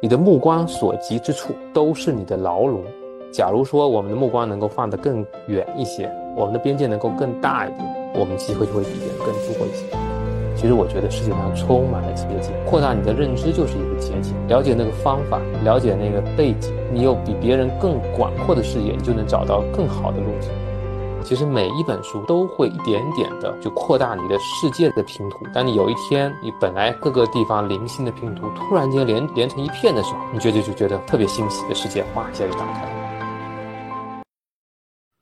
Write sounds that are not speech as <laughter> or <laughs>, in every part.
你的目光所及之处都是你的牢笼。假如说我们的目光能够放得更远一些，我们的边界能够更大一点，我们机会就会比别人更多一些。其实我觉得世界上充满了捷径，扩大你的认知就是一个捷径。了解那个方法，了解那个背景，你有比别人更广阔的视野，你就能找到更好的路径。其实每一本书都会一点点的就扩大你的世界的拼图。当你有一天你本来各个地方零星的拼图突然间连连成一片的时候，你觉得就觉得特别欣喜的世界，哗一下就打开了。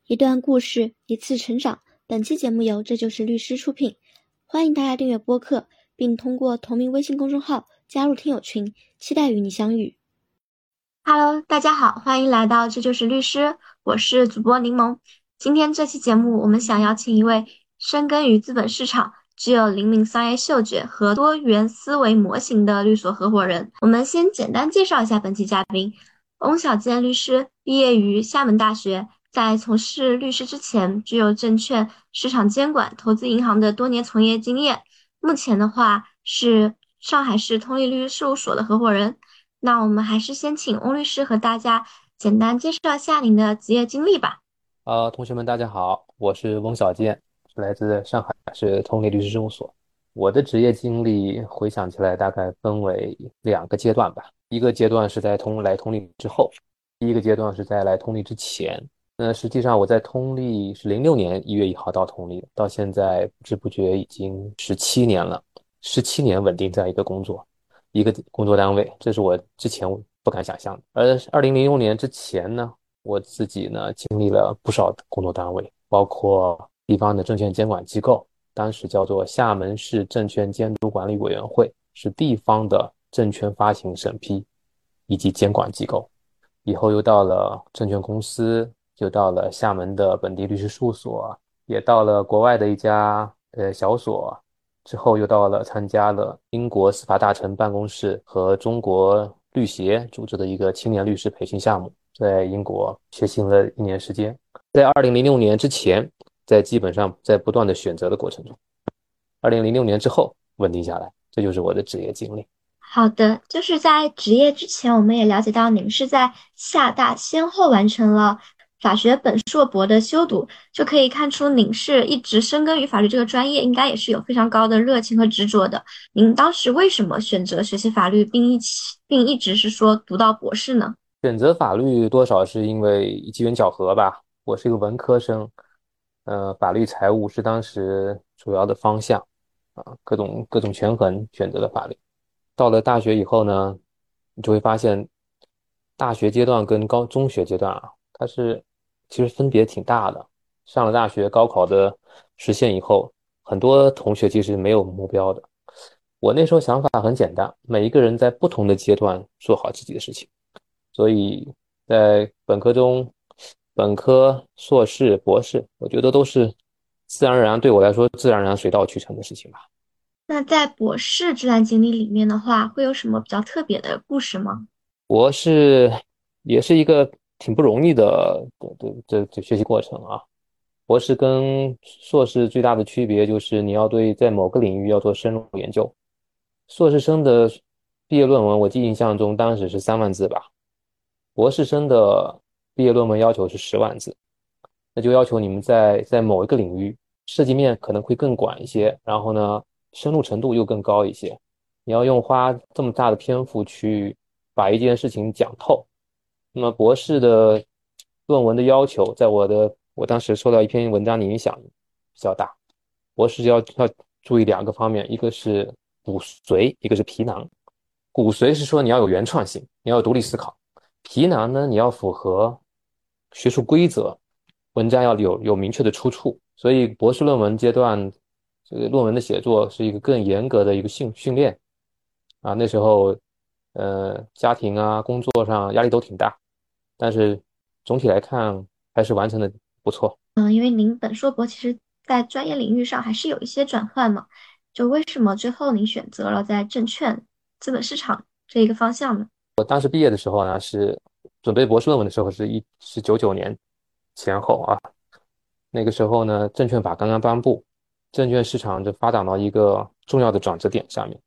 一段故事，一次成长。本期节目由这就是律师出品，欢迎大家订阅播客，并通过同名微信公众号加入听友群，期待与你相遇。Hello，大家好，欢迎来到这就是律师，我是主播柠檬。今天这期节目，我们想邀请一位深耕于资本市场、具有灵敏商业嗅觉和多元思维模型的律所合伙人。我们先简单介绍一下本期嘉宾：翁小坚律师，毕业于厦门大学，在从事律师之前，具有证券市场监管、投资银行的多年从业经验。目前的话，是上海市通力律师事务所的合伙人。那我们还是先请翁律师和大家简单介绍一下您的职业经历吧。呃，同学们，大家好，我是翁小健，是来自上海市通力律师事务所。我的职业经历回想起来，大概分为两个阶段吧。一个阶段是在通来通力之后，第一个阶段是在来通力之前。那实际上我在通力是零六年一月一号到通力，到现在不知不觉已经十七年了，十七年稳定在一个工作，一个工作单位，这是我之前不敢想象的。而二零零六年之前呢？我自己呢，经历了不少工作单位，包括地方的证券监管机构，当时叫做厦门市证券监督管理委员会，是地方的证券发行审批以及监管机构。以后又到了证券公司，又到了厦门的本地律师事务所，也到了国外的一家呃小所，之后又到了参加了英国司法大臣办公室和中国律协组织的一个青年律师培训项目。在英国学习了一年时间，在二零零六年之前，在基本上在不断的选择的过程中，二零零六年之后稳定下来，这就是我的职业经历。好的，就是在职业之前，我们也了解到您是在厦大先后完成了法学本硕博的修读，就可以看出您是一直深耕于法律这个专业，应该也是有非常高的热情和执着的。您当时为什么选择学习法律，并一起并一直是说读到博士呢？选择法律多少是因为机缘巧合吧。我是一个文科生，呃，法律财务是当时主要的方向，啊，各种各种权衡选择了法律。到了大学以后呢，你就会发现，大学阶段跟高中学阶段啊，它是其实分别挺大的。上了大学，高考的实现以后，很多同学其实没有目标的。我那时候想法很简单，每一个人在不同的阶段做好自己的事情。所以在本科中，本科、硕士、博士，我觉得都是自然而然，对我来说自然而然、水到渠成的事情吧。那在博士这段经历里面的话，会有什么比较特别的故事吗？博士也是一个挺不容易的的这这学习过程啊。博士跟硕士最大的区别就是你要对在某个领域要做深入研究。硕士生的毕业论文，我记印象中当时是三万字吧。博士生的毕业论文要求是十万字，那就要求你们在在某一个领域涉及面可能会更广一些，然后呢，深入程度又更高一些。你要用花这么大的篇幅去把一件事情讲透。那么博士的论文的要求，在我的我当时受到一篇文章的影响比较大。博士要要注意两个方面，一个是骨髓，一个是皮囊。骨髓是说你要有原创性，你要有独立思考。皮囊呢？你要符合学术规则，文章要有有明确的出处。所以博士论文阶段，这个论文的写作是一个更严格的一个训训练啊。那时候，呃，家庭啊，工作上压力都挺大，但是总体来看还是完成的不错。嗯，因为您本硕博其实在专业领域上还是有一些转换嘛。就为什么最后您选择了在证券资本市场这一个方向呢？当时毕业的时候呢，是准备博士论文的时候，是一是九九年前后啊。那个时候呢，证券法刚刚颁布，证券市场就发展到一个重要的转折点上面。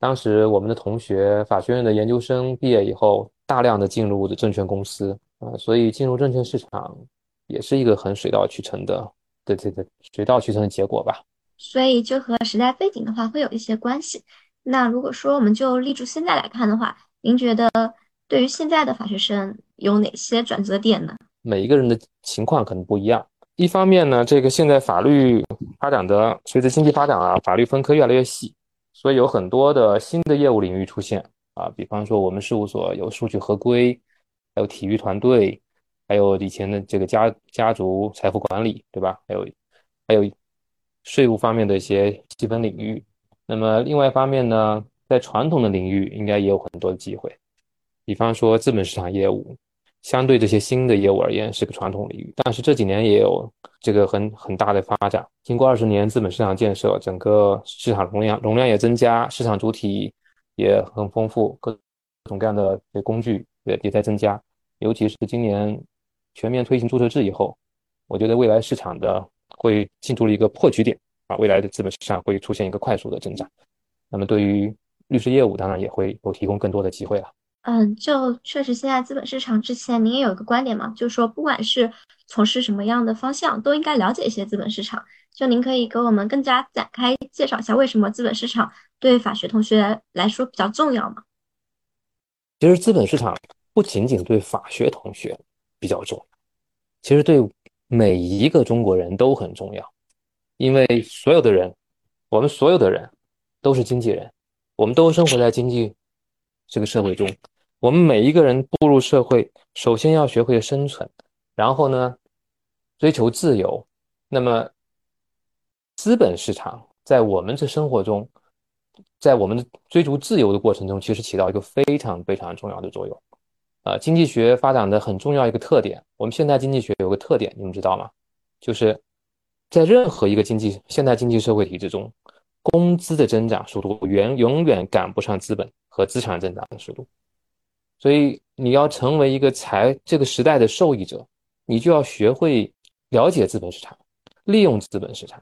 当时我们的同学，法学院的研究生毕业以后，大量的进入的证券公司啊，所以进入证券市场也是一个很水到渠成的，对对对，水到渠成的结果吧。所以就和时代背景的话会有一些关系。那如果说我们就立足现在来看的话，您觉得对于现在的法学生有哪些转折点呢？每一个人的情况可能不一样。一方面呢，这个现在法律发展的随着经济发展啊，法律分科越来越细，所以有很多的新的业务领域出现啊。比方说，我们事务所有数据合规，还有体育团队，还有以前的这个家家族财富管理，对吧？还有还有税务方面的一些细分领域。那么另外一方面呢，在传统的领域应该也有很多机会，比方说资本市场业务。相对这些新的业务而言，是个传统领域，但是这几年也有这个很很大的发展。经过二十年资本市场建设，整个市场容量容量也增加，市场主体也很丰富，各种各样的工具也也在增加。尤其是今年全面推行注册制以后，我觉得未来市场的会进入了一个破局点啊，未来的资本市场会出现一个快速的增长。那么对于律师业务，当然也会有提供更多的机会了。嗯，就确实现在资本市场之前，您也有一个观点嘛，就是说不管是从事什么样的方向，都应该了解一些资本市场。就您可以给我们更加展开介绍一下，为什么资本市场对法学同学来说比较重要吗？其实资本市场不仅仅对法学同学比较重要，其实对每一个中国人都很重要，因为所有的人，我们所有的人都是经纪人，我们都生活在经济这个社会中。我们每一个人步入社会，首先要学会生存，然后呢，追求自由。那么，资本市场在我们这生活中，在我们的追逐自由的过程中，其实起到一个非常非常重要的作用。啊，经济学发展的很重要一个特点，我们现代经济学有个特点，你们知道吗？就是在任何一个经济现代经济社会体制中，工资的增长速度远永远赶不上资本和资产增长的速度。所以你要成为一个财这个时代的受益者，你就要学会了解资本市场，利用资本市场。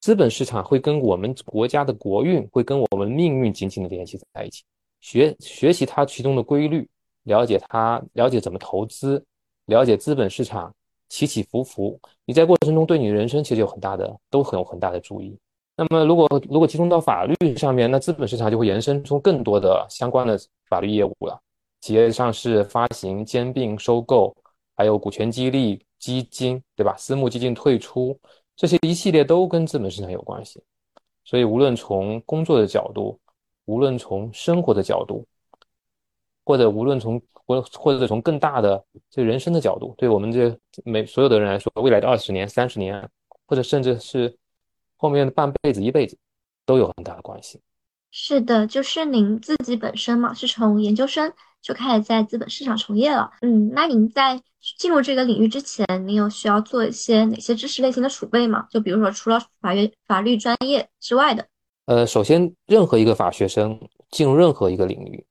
资本市场会跟我们国家的国运，会跟我们命运紧紧的联系在一起。学学习它其中的规律，了解它，了解怎么投资，了解资本市场起起伏伏，你在过程中对你的人生其实有很大的，都很有很大的注意。那么如果如果集中到法律上面，那资本市场就会延伸出更多的相关的法律业务了。企业上市、发行、兼并、收购，还有股权激励基金，对吧？私募基金退出，这些一系列都跟资本市场有关系。所以，无论从工作的角度，无论从生活的角度，或者无论从或或者从更大的这人生的角度，对我们这每所有的人来说，未来的二十年、三十年，或者甚至是后面的半辈子、一辈子，都有很大的关系。是的，就是您自己本身嘛，是从研究生。就开始在资本市场从业了。嗯，那您在进入这个领域之前，您有需要做一些哪些知识类型的储备吗？就比如说，除了法律法律专业之外的。呃，首先，任何一个法学生进入任何一个领域，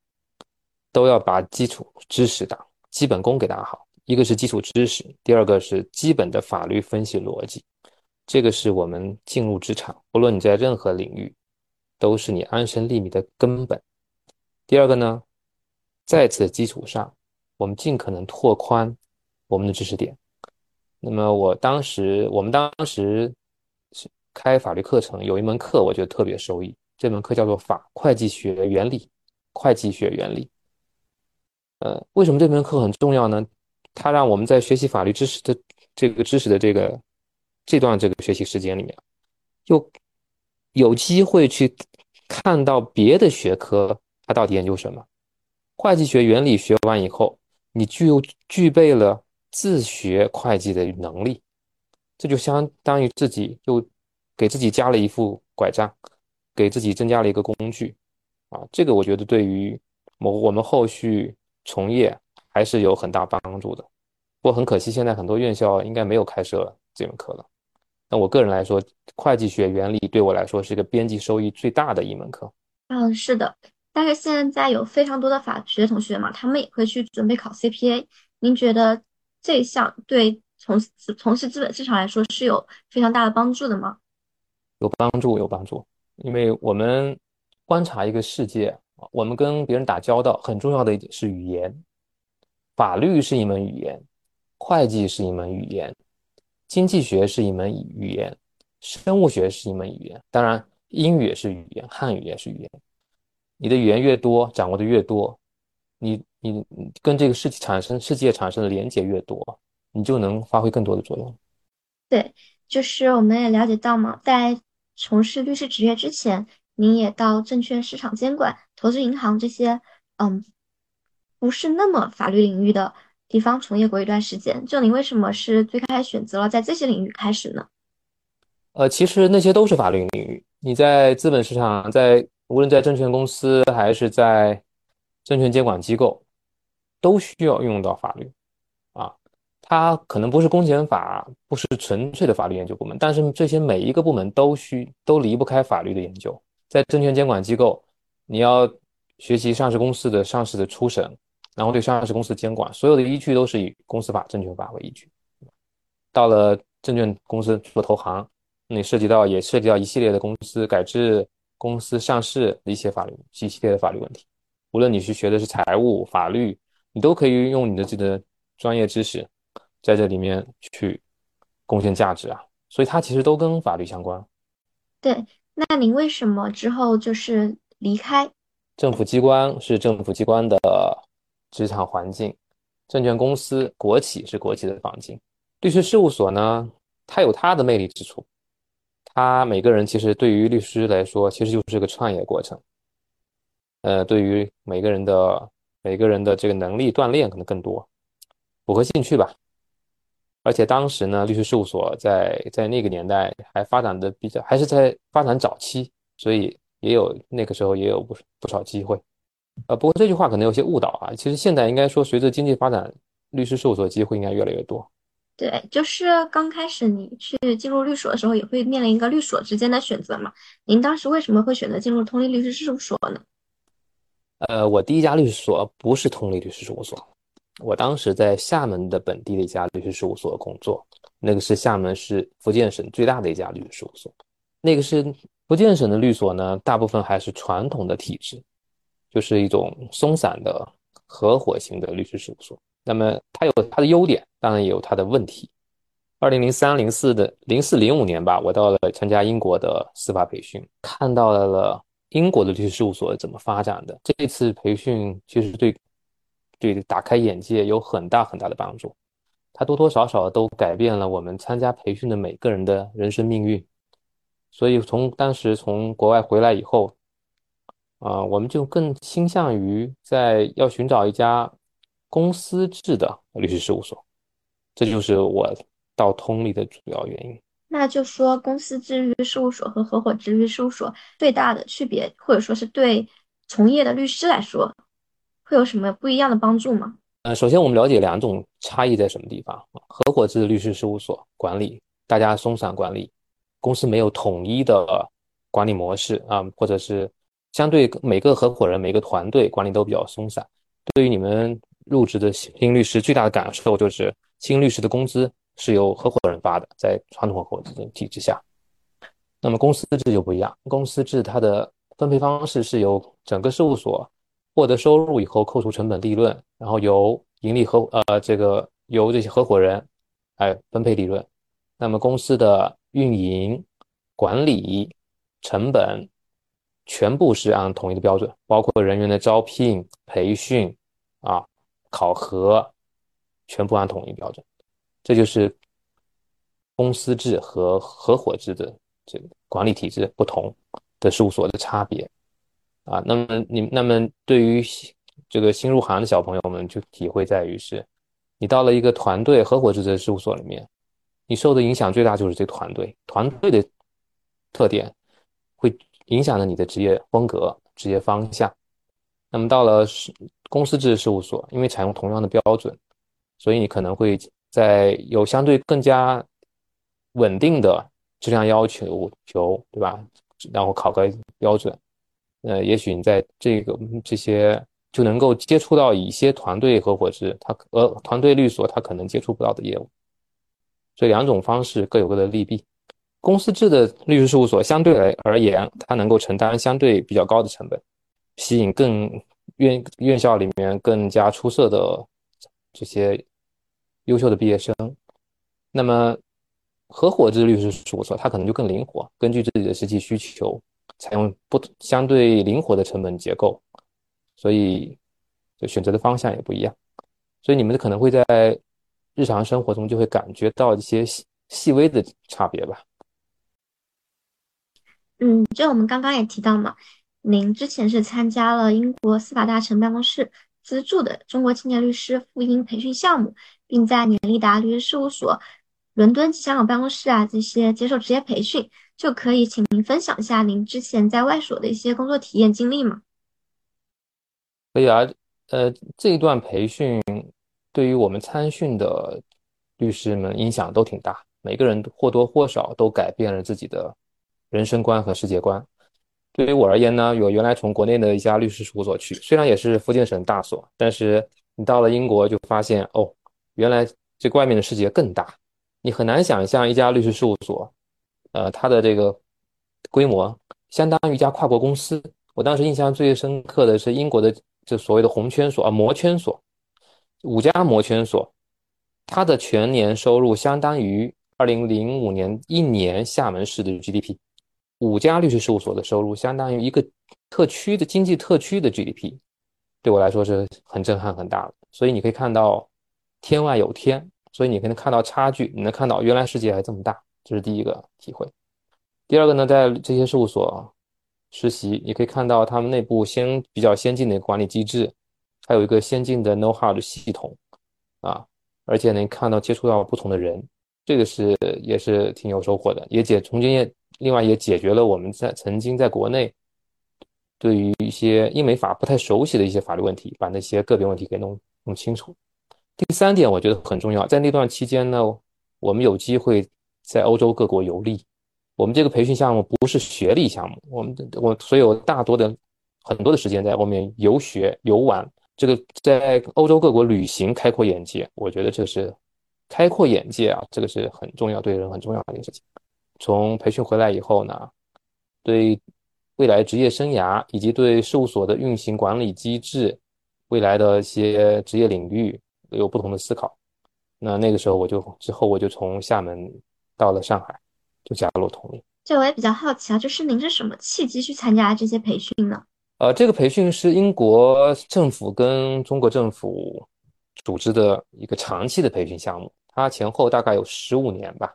都要把基础知识打基本功给打好。一个是基础知识，第二个是基本的法律分析逻辑。这个是我们进入职场，不论你在任何领域，都是你安身立命的根本。第二个呢？在此基础上，我们尽可能拓宽我们的知识点。那么，我当时，我们当时是开法律课程，有一门课我觉得特别受益。这门课叫做《法会计学原理》，会计学原理。呃，为什么这门课很重要呢？它让我们在学习法律知识的这个知识的这个这段这个学习时间里面，又有机会去看到别的学科它到底研究什么。会计学原理学完以后，你就具备了自学会计的能力，这就相当于自己又给自己加了一副拐杖，给自己增加了一个工具啊！这个我觉得对于我我们后续从业还是有很大帮助的。不过很可惜，现在很多院校应该没有开设这门课了。那我个人来说，会计学原理对我来说是一个边际收益最大的一门课。嗯，是的。但是现在有非常多的法学同学嘛，他们也会去准备考 CPA。您觉得这一项对从从事资本市场来说是有非常大的帮助的吗？有帮助，有帮助。因为我们观察一个世界，我们跟别人打交道，很重要的一点是语言。法律是一门语言，会计是一门语言，经济学是一门语言，生物学是一门语言。当然，英语也是语言，汉语也是语言。你的语言越多，掌握的越多，你你跟这个世界产生世界产生的连接越多，你就能发挥更多的作用。对，就是我们也了解到嘛，在从事律师职业之前，您也到证券市场监管、投资银行这些，嗯。不是那么法律领域的地方从业过一段时间，就您为什么是最开始选择了在这些领域开始呢？呃，其实那些都是法律领域。你在资本市场，在无论在证券公司还是在证券监管机构，都需要用到法律啊。它可能不是公检法，不是纯粹的法律研究部门，但是这些每一个部门都需都离不开法律的研究。在证券监管机构，你要学习上市公司的上市的初审。然后对上市公司监管，所有的依据都是以公司法、证券法为依据。到了证券公司做投行，那涉及到也涉及到一系列的公司改制、公司上市的一些法律、一系列的法律问题。无论你是学的是财务、法律，你都可以用你的这个专业知识在这里面去贡献价值啊。所以它其实都跟法律相关。对，那您为什么之后就是离开政府机关？是政府机关的。职场环境，证券公司、国企是国企的环境，律师事务所呢，它有它的魅力之处。它每个人其实对于律师来说，其实就是个创业过程。呃，对于每个人的每个人的这个能力锻炼可能更多，符合兴趣吧。而且当时呢，律师事务所在在那个年代还发展的比较，还是在发展早期，所以也有那个时候也有不不少机会。呃，不过这句话可能有些误导啊。其实现在应该说，随着经济发展，律师事务所机会应该越来越多。对，就是刚开始你去进入律所的时候，也会面临一个律所之间的选择嘛。您当时为什么会选择进入通力律师事务所呢？呃，我第一家律师所不是通力律师事务所，我当时在厦门的本地的一家律师事务所工作，那个是厦门市福建省最大的一家律师事务所。那个是福建省的律所呢，大部分还是传统的体制。就是一种松散的合伙型的律师事务所，那么它有它的优点，当然也有它的问题。二零零三、零四的零四零五年吧，我到了参加英国的司法培训，看到了英国的律师事务所怎么发展的。这次培训其实对对打开眼界有很大很大的帮助，它多多少少都改变了我们参加培训的每个人的人生命运。所以从当时从国外回来以后。啊，我们就更倾向于在要寻找一家公司制的律师事务所，这就是我到通力的主要原因。那就说公司制律师事务所和合伙制律师事务所最大的区别，或者说是对从业的律师来说，会有什么不一样的帮助吗？呃，首先我们了解两种差异在什么地方。合伙制律师事务所管理大家松散管理，公司没有统一的管理模式啊，或者是。相对每个合伙人、每个团队管理都比较松散。对于你们入职的新律师，最大的感受就是新律师的工资是由合伙人发的，在传统合伙制体制下。那么公司制就不一样，公司制它的分配方式是由整个事务所获得收入以后扣除成本利润，然后由盈利合呃这个由这些合伙人来分配利润。那么公司的运营管理成本。全部是按统一的标准，包括人员的招聘、培训啊、考核，全部按统一标准。这就是公司制和合伙制的这个管理体制不同的事务所的差别啊。那么你那么对于这个新入行的小朋友们，就体会在于是，你到了一个团队合伙制的事务所里面，你受的影响最大就是这个团队，团队的特点会。影响了你的职业风格、职业方向。那么到了是公司制事务所，因为采用同样的标准，所以你可能会在有相对更加稳定的质量要求，求对吧？然后考核标准，呃，也许你在这个这些就能够接触到一些团队合伙制，他呃团队律所他可能接触不到的业务。所以两种方式各有各的利弊。公司制的律师事务所相对来而言，它能够承担相对比较高的成本，吸引更院院校里面更加出色的这些优秀的毕业生。那么，合伙制律师事务所它可能就更灵活，根据自己的实际需求，采用不相对灵活的成本结构，所以就选择的方向也不一样。所以你们可能会在日常生活中就会感觉到一些细细微的差别吧。嗯，就我们刚刚也提到嘛，您之前是参加了英国司法大臣办公室资助的中国青年律师赴英培训项目，并在年利达律师事务所伦敦及香港办公室啊这些接受职业培训，就可以请您分享一下您之前在外所的一些工作体验经历吗？可以啊，呃，这一段培训对于我们参训的律师们影响都挺大，每个人或多或少都改变了自己的。人生观和世界观，对于我而言呢，我原来从国内的一家律师事务所去，虽然也是福建省大所，但是你到了英国就发现，哦，原来这外面的世界更大，你很难想象一家律师事务所，呃，它的这个规模相当于一家跨国公司。我当时印象最深刻的是英国的这所谓的红圈所啊，摩圈所，五家摩圈所，它的全年收入相当于二零零五年一年厦门市的 GDP。五家律师事务所的收入相当于一个特区的经济特区的 GDP，对我来说是很震撼很大的。所以你可以看到天外有天，所以你可能看到差距，你能看到原来世界还这么大，这是第一个体会。第二个呢，在这些事务所实习，你可以看到他们内部先比较先进的管理机制，还有一个先进的 know how 的系统啊，而且能看到接触到不同的人，这个是也是挺有收获的，也解从经验。另外也解决了我们在曾经在国内对于一些英美法不太熟悉的一些法律问题，把那些个别问题给弄弄清楚。第三点我觉得很重要，在那段期间呢，我们有机会在欧洲各国游历。我们这个培训项目不是学历项目，我们我所有大多的很多的时间在外面游学游玩，这个在欧洲各国旅行开阔眼界，我觉得这是开阔眼界啊，这个是很重要，对人很重要的一件事情。从培训回来以后呢，对未来职业生涯以及对事务所的运行管理机制、未来的一些职业领域有不同的思考。那那个时候我就之后我就从厦门到了上海，就加入同力。这我也比较好奇啊，就是您是什么契机去参加这些培训呢？呃，这个培训是英国政府跟中国政府组织的一个长期的培训项目，它前后大概有十五年吧。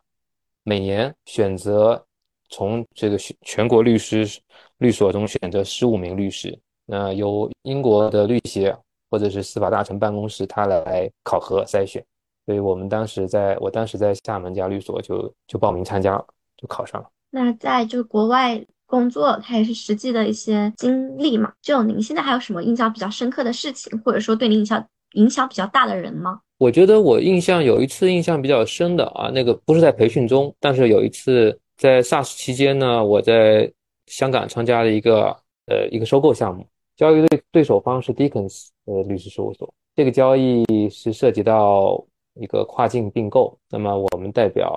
每年选择从这个全国律师律所中选择十五名律师，那由英国的律协或者是司法大臣办公室他来考核筛选。所以我们当时在我当时在厦门家律所就就报名参加，就考上了。那在就是国外工作，他也是实际的一些经历嘛？就您现在还有什么印象比较深刻的事情，或者说对您影响影响比较大的人吗？我觉得我印象有一次印象比较深的啊，那个不是在培训中，但是有一次在 SARS 期间呢，我在香港参加了一个呃一个收购项目，交易对对手方是 Dickens 呃律师事务所，这个交易是涉及到一个跨境并购，那么我们代表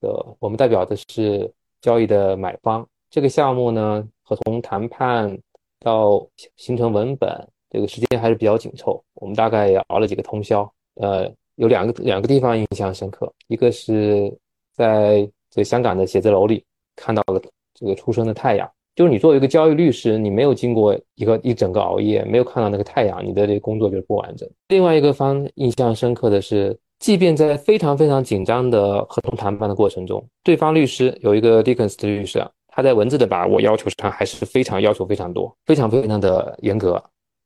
的我们代表的是交易的买方，这个项目呢，合同谈判到形成文本，这个时间还是比较紧凑，我们大概也熬了几个通宵。呃，有两个两个地方印象深刻，一个是在这香港的写字楼里看到了这个初升的太阳，就是你作为一个交易律师，你没有经过一个一整个熬夜，没有看到那个太阳，你的这个工作就是不完整。另外一个方印象深刻的是，即便在非常非常紧张的合同谈判的过程中，对方律师有一个 Dickens 的律师，他在文字的把握要求上还是非常要求非常多，非常非常的严格。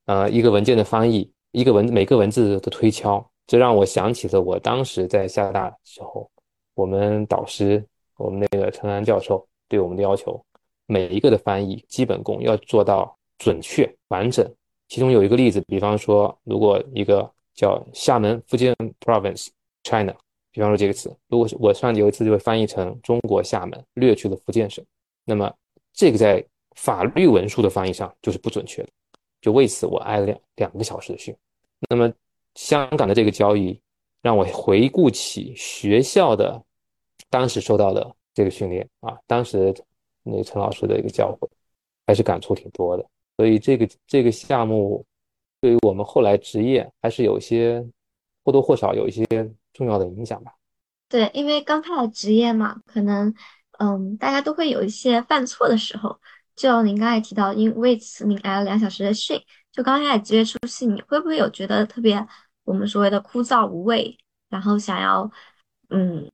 呃，一个文件的翻译，一个文每个文字的推敲。这让我想起了我当时在厦大的时候，我们导师，我们那个陈安教授对我们的要求，每一个的翻译基本功要做到准确完整。其中有一个例子，比方说，如果一个叫厦门福建 Province China，比方说这个词，如果我上有一次就会翻译成中国厦门，略去了福建省，那么这个在法律文书的翻译上就是不准确的，就为此我挨了两两个小时的训。那么。香港的这个交易让我回顾起学校的当时受到的这个训练啊，当时那陈老师的一个教诲，还是感触挺多的。所以这个这个项目对于我们后来职业还是有一些或多或少有一些重要的影响吧。对，因为刚开始职业嘛，可能嗯，大家都会有一些犯错的时候。就您刚才提到，因为此您挨了两小时的训，就刚开始接触戏，你会不会有觉得特别我们所谓的枯燥无味，然后想要嗯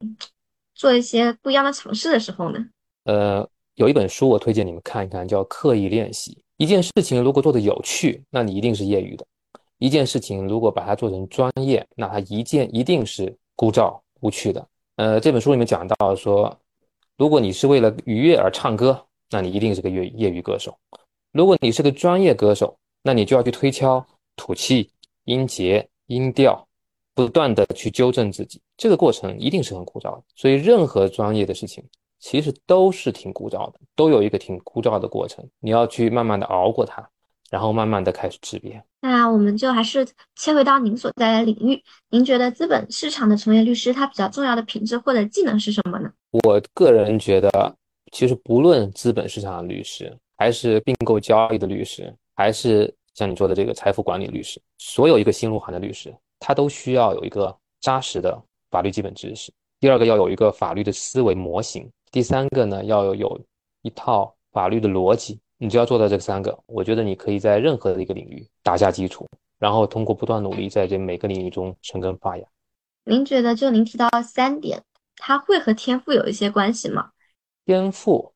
做一些不一样的尝试的时候呢？呃，有一本书我推荐你们看一看，叫《刻意练习》。一件事情如果做的有趣，那你一定是业余的；一件事情如果把它做成专业，那它一件一定是枯燥无趣的。呃，这本书里面讲到说，如果你是为了愉悦而唱歌。那你一定是个业业余歌手。如果你是个专业歌手，那你就要去推敲吐气、音节、音调，不断的去纠正自己。这个过程一定是很枯燥的。所以，任何专业的事情其实都是挺枯燥的，都有一个挺枯燥的过程。你要去慢慢的熬过它，然后慢慢的开始质变。那我们就还是切回到您所在的领域。您觉得资本市场的从业律师他比较重要的品质或者技能是什么呢？我个人觉得。其实不论资本市场的律师，还是并购交易的律师，还是像你做的这个财富管理律师，所有一个新入行的律师，他都需要有一个扎实的法律基本知识。第二个要有一个法律的思维模型。第三个呢，要有一套法律的逻辑。你只要做到这三个，我觉得你可以在任何的一个领域打下基础，然后通过不断努力，在这每个领域中生根发芽。您觉得就您提到三点，它会和天赋有一些关系吗？天赋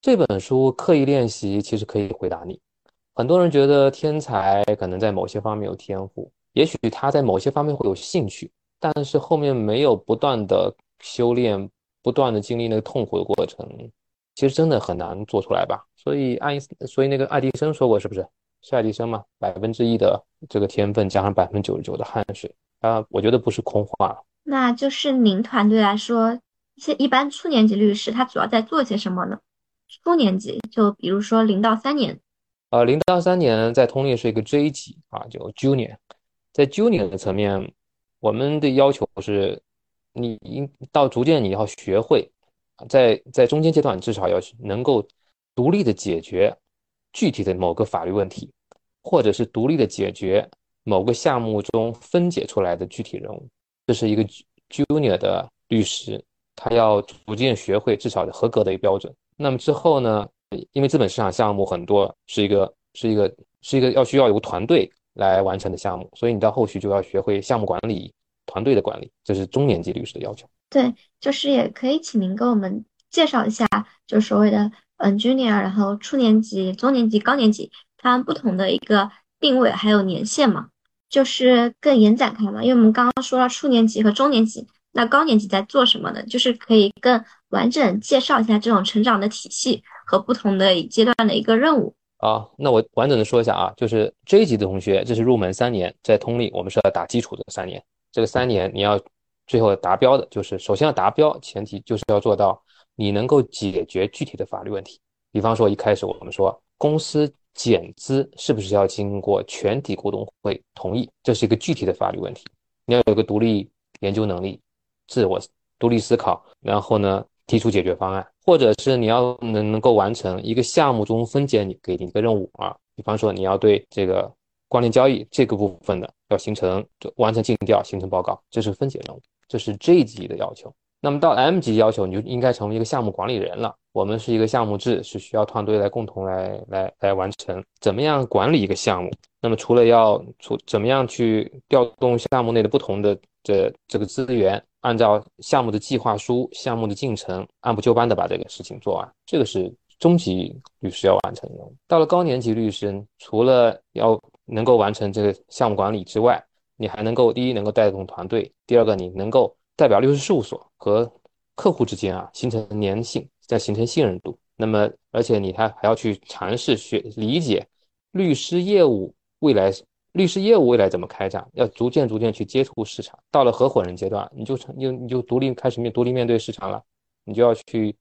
这本书刻意练习，其实可以回答你。很多人觉得天才可能在某些方面有天赋，也许他在某些方面会有兴趣，但是后面没有不断的修炼，不断的经历那个痛苦的过程，其实真的很难做出来吧。所以爱因斯，所以那个爱迪生说过，是不是？是爱迪生嘛？百分之一的这个天分加上百分之九十九的汗水啊，我觉得不是空话。那就是您团队来说。一些一般初年级律师，他主要在做些什么呢？初年级就比如说零到三年，呃，零到三年在通力是一个 J 级啊，就 Junior。在 Junior 的层面，我们的要求是，你应到逐渐你要学会，在在中间阶段至少要能够独立的解决具体的某个法律问题，或者是独立的解决某个项目中分解出来的具体任务。这是一个 Junior 的律师。他要逐渐学会至少合格的一个标准。那么之后呢？因为资本市场项目很多，是一个是一个是一个要需要有个团队来完成的项目，所以你到后续就要学会项目管理、团队的管理，这是中年级律师的要求。对，就是也可以请您给我们介绍一下，就所谓的嗯 junior，然后初年级、中年级、高年级，它不同的一个定位还有年限嘛，就是更延展开嘛。因为我们刚刚说了初年级和中年级。那高年级在做什么呢？就是可以更完整介绍一下这种成长的体系和不同的阶段的一个任务啊。那我完整的说一下啊，就是这一级的同学，这是入门三年，在通力我们是要打基础的三年。这个三年你要最后达标的，就是首先要达标，前提就是要做到你能够解决具体的法律问题。比方说一开始我们说公司减资是不是要经过全体股东会同意，这是一个具体的法律问题，你要有个独立研究能力。自我独立思考，然后呢，提出解决方案，或者是你要能能够完成一个项目中分解你给你一个任务啊，比方说你要对这个关联交易这个部分的要形成完成尽调，形成报告，这是分解任务，这是 J 级的要求。那么到 M 级要求，你就应该成为一个项目管理人了。我们是一个项目制，是需要团队来共同来来来完成。怎么样管理一个项目？那么除了要出怎么样去调动项目内的不同的这这个资源？按照项目的计划书、项目的进程，按部就班的把这个事情做完，这个是中级律师要完成的。到了高年级律师，除了要能够完成这个项目管理之外，你还能够第一能够带动团队，第二个你能够代表律师事务所和客户之间啊形成粘性，再形成信任度。那么，而且你还还要去尝试学理解律师业务未来。律师业务未来怎么开展？要逐渐逐渐去接触市场。到了合伙人阶段，你就成，你你就独立开始面独立面对市场了。你就要去，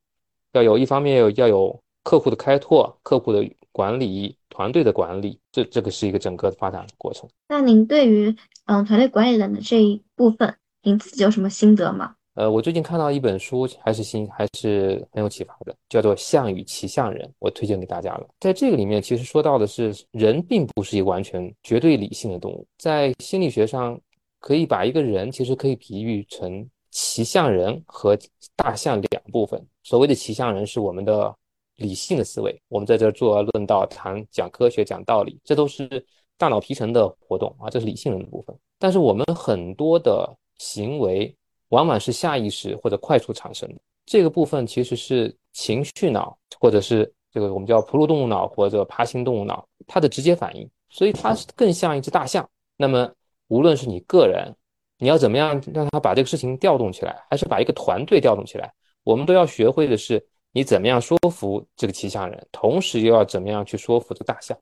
要有一方面有要有客户的开拓、客户的管理、团队的管理，这这个是一个整个的发展过程。那您对于嗯团队管理人的这一部分，您自己有什么心得吗？呃，我最近看到一本书，还是新，还是很有启发的，叫做《象与骑象人》，我推荐给大家了。在这个里面，其实说到的是，人并不是一个完全绝对理性的动物，在心理学上，可以把一个人其实可以比喻成骑象人和大象两部分。所谓的骑象人是我们的理性的思维，我们在这做论道、谈讲科学、讲道理，这都是大脑皮层的活动啊，这是理性人的部分。但是我们很多的行为。往往是下意识或者快速产生的这个部分，其实是情绪脑，或者是这个我们叫哺乳动物脑或者爬行动物脑，它的直接反应，所以它是更像一只大象。那么，无论是你个人，你要怎么样让他把这个事情调动起来，还是把一个团队调动起来，我们都要学会的是你怎么样说服这个骑象人，同时又要怎么样去说服这个大象。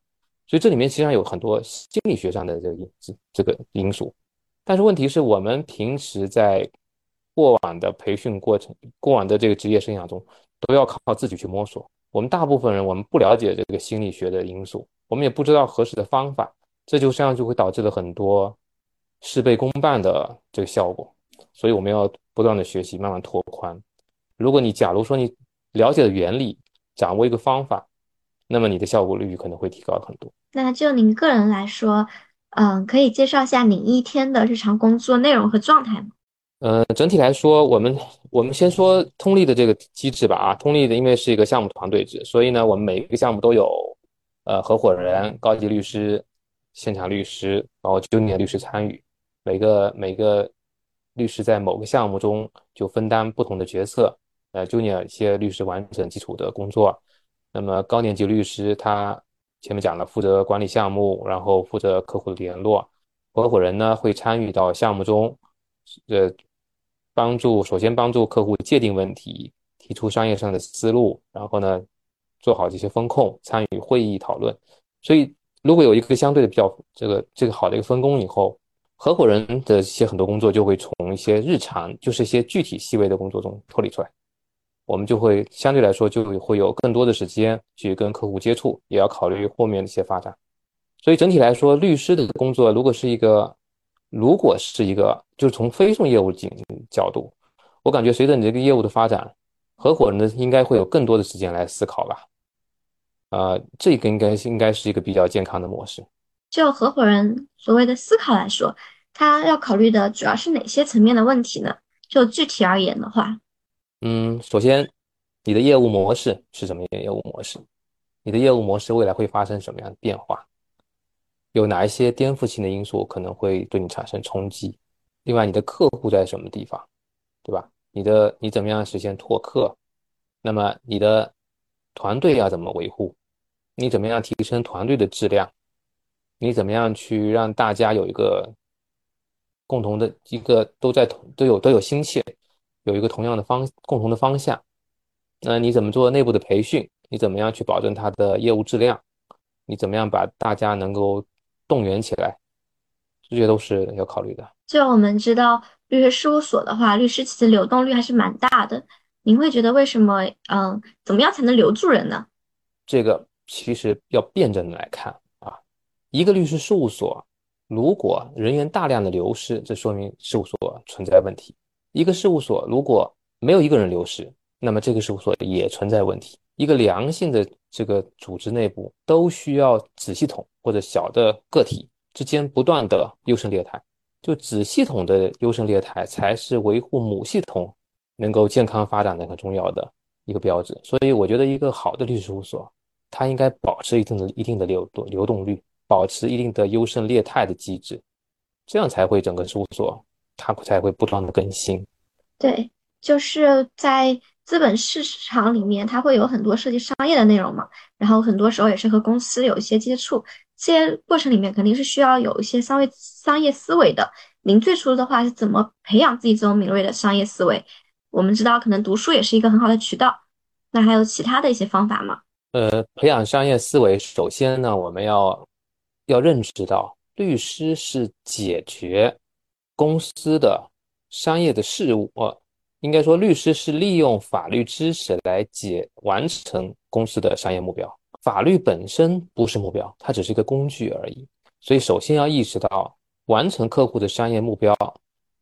所以这里面实际上有很多心理学上的这个因这个因素。但是问题是我们平时在过往的培训过程，过往的这个职业生涯中，都要靠自己去摸索。我们大部分人，我们不了解这个心理学的因素，我们也不知道合适的方法，这就这样就会导致了很多事倍功半的这个效果。所以我们要不断的学习，慢慢拓宽。如果你假如说你了解了原理，掌握一个方法，那么你的效果率可能会提高很多。那就您个人来说，嗯，可以介绍一下你一天的日常工作内容和状态吗？呃，整体来说，我们我们先说通力的这个机制吧。啊，通力的因为是一个项目团队制，所以呢，我们每一个项目都有呃合伙人、高级律师、现场律师，然后 junior 律师参与。每个每个律师在某个项目中就分担不同的角色。呃，junior 一些律师完成基础的工作，那么高年级律师他前面讲了，负责管理项目，然后负责客户的联络。合伙人呢会参与到项目中，呃。帮助首先帮助客户界定问题，提出商业上的思路，然后呢，做好这些风控，参与会议讨论。所以，如果有一个相对的比较这个这个好的一个分工以后，合伙人的一些很多工作就会从一些日常，就是一些具体细微的工作中脱离出来。我们就会相对来说就会有更多的时间去跟客户接触，也要考虑后面的一些发展。所以整体来说，律师的工作如果是一个。如果是一个，就是从非送业务角角度，我感觉随着你这个业务的发展，合伙人呢应该会有更多的时间来思考吧。啊，这个应该应该是一个比较健康的模式。就合伙人所谓的思考来说，他要考虑的主要是哪些层面的问题呢？就具体而言的话，嗯，首先，你的业务模式是什么业务模式？你的业务模式未来会发生什么样的变化？有哪一些颠覆性的因素可能会对你产生冲击？另外，你的客户在什么地方，对吧？你的你怎么样实现拓客？那么你的团队要怎么维护？你怎么样提升团队的质量？你怎么样去让大家有一个共同的一个都在同都有都有心切，有一个同样的方共同的方向？那你怎么做内部的培训？你怎么样去保证它的业务质量？你怎么样把大家能够？动员起来，这些都是要考虑的。就我们知道，律师事务所的话，律师其实流动率还是蛮大的。您会觉得为什么？嗯，怎么样才能留住人呢？这个其实要辩证的来看啊。一个律师事务所如果人员大量的流失，这说明事务所存在问题。一个事务所如果没有一个人流失，那么这个事务所也存在问题。一个良性的这个组织内部都需要子系统或者小的个体之间不断的优胜劣汰，就子系统的优胜劣汰才是维护母系统能够健康发展的很重要的一个标志。所以我觉得一个好的律师事务所，它应该保持一定的一定的流动流动率，保持一定的优胜劣汰的机制，这样才会整个事务所它才会不断的更新。对，就是在。资本市场里面，它会有很多涉及商业的内容嘛，然后很多时候也是和公司有一些接触，这些过程里面肯定是需要有一些商业商业思维的。您最初的话是怎么培养自己这种敏锐的商业思维？我们知道，可能读书也是一个很好的渠道，那还有其他的一些方法吗？呃，培养商业思维，首先呢，我们要要认识到，律师是解决公司的商业的事务。应该说，律师是利用法律知识来解完成公司的商业目标。法律本身不是目标，它只是一个工具而已。所以，首先要意识到，完成客户的商业目标，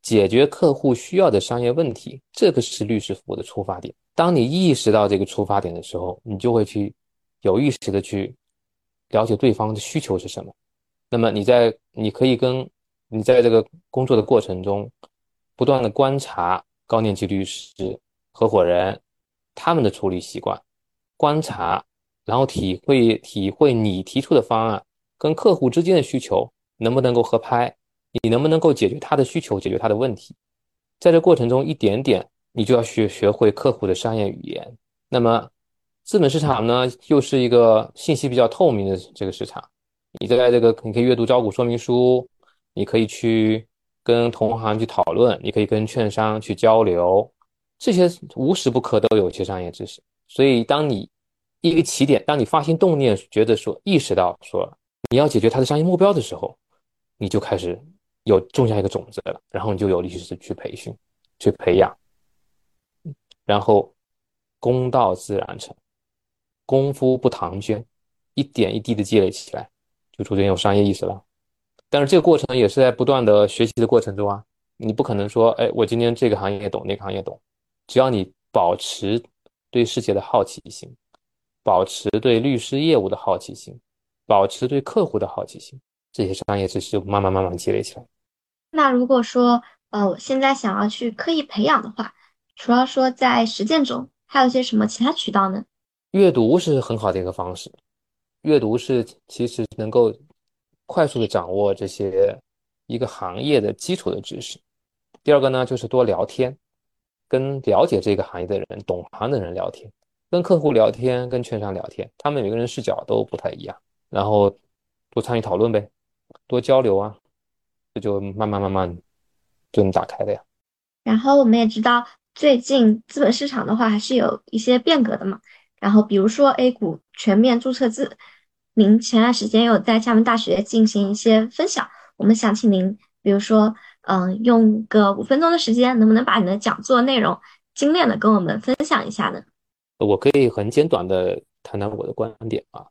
解决客户需要的商业问题，这个是律师服务的出发点。当你意识到这个出发点的时候，你就会去有意识的去了解对方的需求是什么。那么你在你可以跟你在这个工作的过程中，不断的观察高年级律师合伙人他们的处理习惯，观察，然后体会体会你提出的方案跟客户之间的需求能不能够合拍，你能不能够解决他的需求，解决他的问题。在这过程中，一点点你就要学学会客户的商业语言。那么资本市场呢，又是一个信息比较透明的这个市场。你在这个，你可以阅读招股说明书，你可以去跟同行去讨论，你可以跟券商去交流，这些无时不刻都有一些商业知识。所以，当你一个起点，当你发心动念，觉得说意识到说你要解决他的商业目标的时候，你就开始有种下一个种子了，然后你就有力气去培训、去培养，然后功到自然成，功夫不唐捐，一点一滴的积累起来。就逐渐有商业意识了，但是这个过程也是在不断的学习的过程中啊，你不可能说，哎，我今天这个行业懂，那个行业懂，只要你保持对世界的好奇心，保持对律师业务的好奇心，保持对客户的好奇心，这些商业知识就慢慢慢慢积累起来。那如果说，呃，我现在想要去刻意培养的话，除了说在实践中，还有一些什么其他渠道呢？阅读是很好的一个方式。阅读是其实能够快速的掌握这些一个行业的基础的知识。第二个呢，就是多聊天，跟了解这个行业的人、懂行的人聊天，跟客户聊天，跟券商聊天，他们每个人视角都不太一样，然后多参与讨论呗，多交流啊，这就慢慢慢慢就能打开的呀。然后我们也知道，最近资本市场的话还是有一些变革的嘛。然后比如说 A 股全面注册制。您前段时间有在厦门大学进行一些分享，我们想请您，比如说，嗯，用个五分钟的时间，能不能把你的讲座内容精炼的跟我们分享一下呢？我可以很简短的谈谈我的观点啊。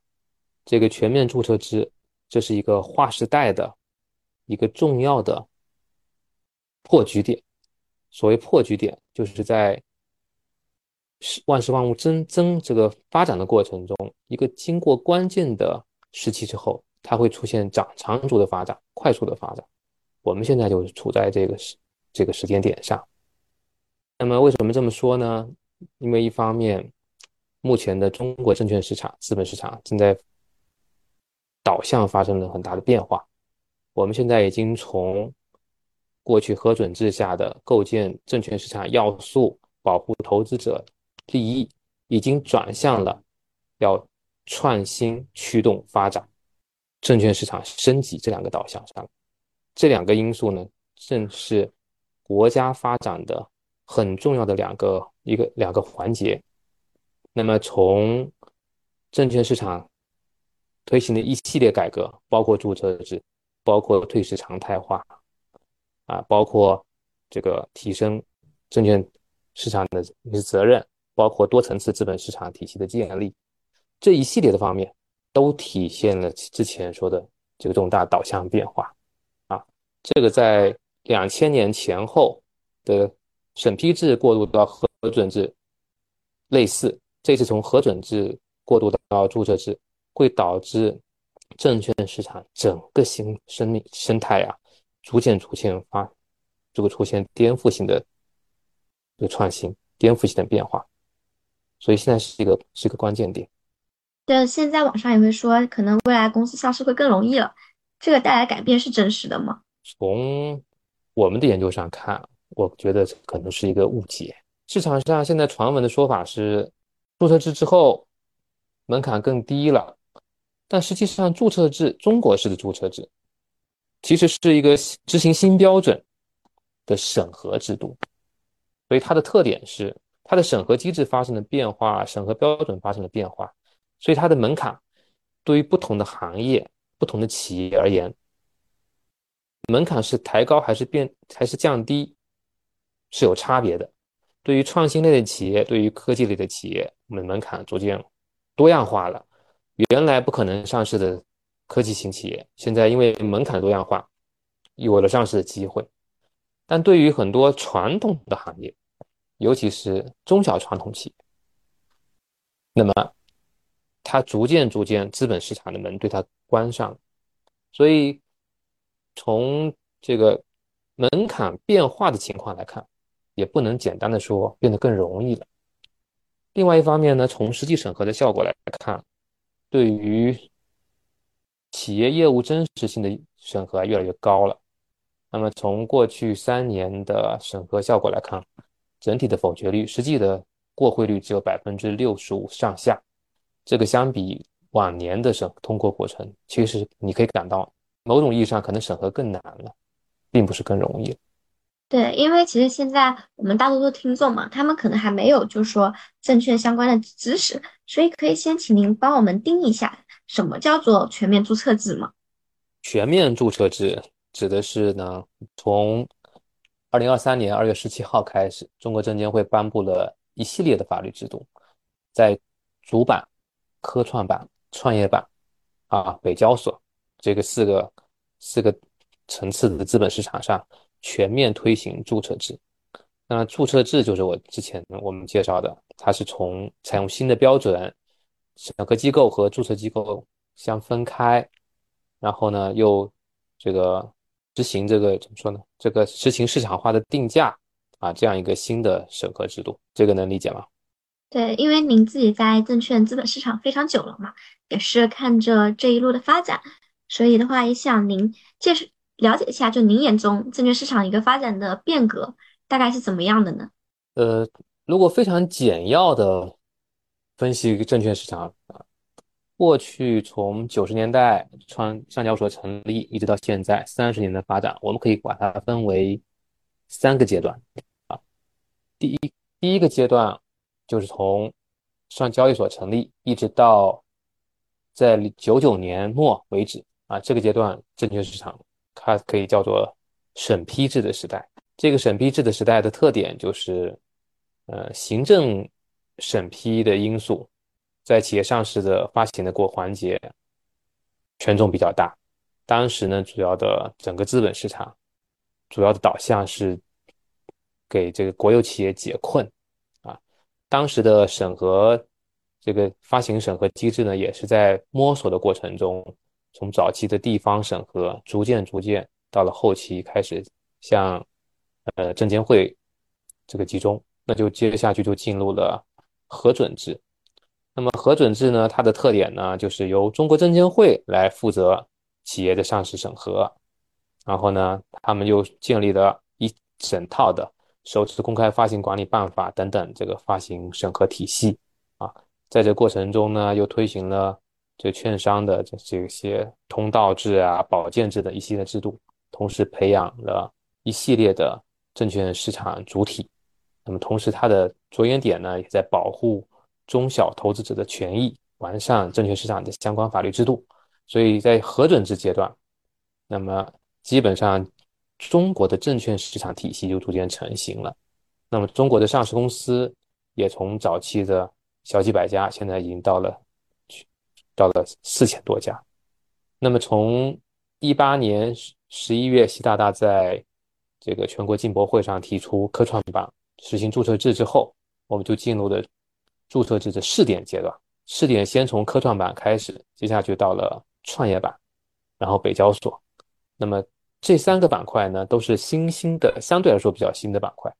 这个全面注册制，这是一个划时代的一个重要的破局点。所谓破局点，就是在。万事万物增增这个发展的过程中，一个经过关键的时期之后，它会出现长长足的发展，快速的发展。我们现在就是处在这个时这个时间点上。那么为什么这么说呢？因为一方面，目前的中国证券市场、资本市场正在导向发生了很大的变化。我们现在已经从过去核准制下的构建证券市场要素、保护投资者。利益已经转向了要创新驱动发展、证券市场升级这两个导向上。这两个因素呢，正是国家发展的很重要的两个一个两个环节。那么，从证券市场推行的一系列改革，包括注册制，包括退市常态化，啊，包括这个提升证券市场的一些责任。包括多层次资本市场体系的建立，这一系列的方面都体现了之前说的这个重大导向变化啊。这个在两千年前后的审批制过渡到核准制类似，这次从核准制过渡到注册制，会导致证券市场整个新生命生态啊，逐渐逐渐发这个出现颠覆性的这个创新，颠覆性的变化。所以现在是一个是一个关键点。对，现在网上也会说，可能未来公司上市会更容易了。这个带来改变是真实的吗？从我们的研究上看，我觉得可能是一个误解。市场上现在传闻的说法是，注册制之后门槛更低了，但实际上注册制中国式的注册制其实是一个执行新标准的审核制度，所以它的特点是。它的审核机制发生了变化，审核标准发生了变化，所以它的门槛对于不同的行业、不同的企业而言，门槛是抬高还是变还是降低，是有差别的。对于创新类的企业，对于科技类的企业，我们门槛逐渐多样化了。原来不可能上市的科技型企业，现在因为门槛多样化，有了上市的机会。但对于很多传统的行业，尤其是中小传统企业，那么它逐渐逐渐资本市场的门对它关上，所以从这个门槛变化的情况来看，也不能简单的说变得更容易了。另外一方面呢，从实际审核的效果来看，对于企业业务真实性的审核越来越高了。那么从过去三年的审核效果来看，整体的否决率、实际的过会率只有百分之六十五上下。这个相比往年的审通过过程，其实你可以感到某种意义上可能审核更难了，并不是更容易。对，因为其实现在我们大多数听众嘛，他们可能还没有就是说证券相关的知识，所以可以先请您帮我们定义一下，什么叫做全面注册制吗？全面注册制。指的是呢，从二零二三年二月十七号开始，中国证监会颁布了一系列的法律制度，在主板、科创板、创业板啊、北交所这个四个四个层次的资本市场上全面推行注册制。那注册制就是我之前我们介绍的，它是从采用新的标准，审核机构和注册机构相分开，然后呢又这个。执行这个怎么说呢？这个实行市场化的定价啊，这样一个新的审核制度，这个能理解吗？对，因为您自己在证券资本市场非常久了嘛，也是看着这一路的发展，所以的话也想您介绍了解一下，就您眼中证券市场一个发展的变革大概是怎么样的呢？呃，如果非常简要的分析证券市场啊。过去从九十年代川上交所成立，一直到现在三十年的发展，我们可以把它分为三个阶段啊。第一，第一个阶段就是从上交易所成立，一直到在九九年末为止啊。这个阶段，证券市场它可以叫做审批制的时代。这个审批制的时代的特点就是，呃，行政审批的因素。在企业上市的发行的过环节，权重比较大。当时呢，主要的整个资本市场主要的导向是给这个国有企业解困啊。当时的审核这个发行审核机制呢，也是在摸索的过程中，从早期的地方审核，逐渐逐渐到了后期开始向呃证监会这个集中，那就接下去就进入了核准制。那么核准制呢？它的特点呢，就是由中国证监会来负责企业的上市审核，然后呢，他们又建立了一整套的《首次公开发行管理办法》等等这个发行审核体系啊。在这过程中呢，又推行了这券商的这这些通道制啊、保荐制的一系列制度，同时培养了一系列的证券市场主体。那么同时，它的着眼点呢，也在保护。中小投资者的权益，完善证券市场的相关法律制度，所以在核准制阶段，那么基本上中国的证券市场体系就逐渐成型了。那么中国的上市公司也从早期的小几百家，现在已经到了到了四千多家。那么从一八年十一月，习大大在这个全国进博会上提出科创板实行注册制之后，我们就进入了。注册制的试点阶段，试点先从科创板开始，接下去到了创业板，然后北交所。那么这三个板块呢，都是新兴的，相对来说比较新的板块。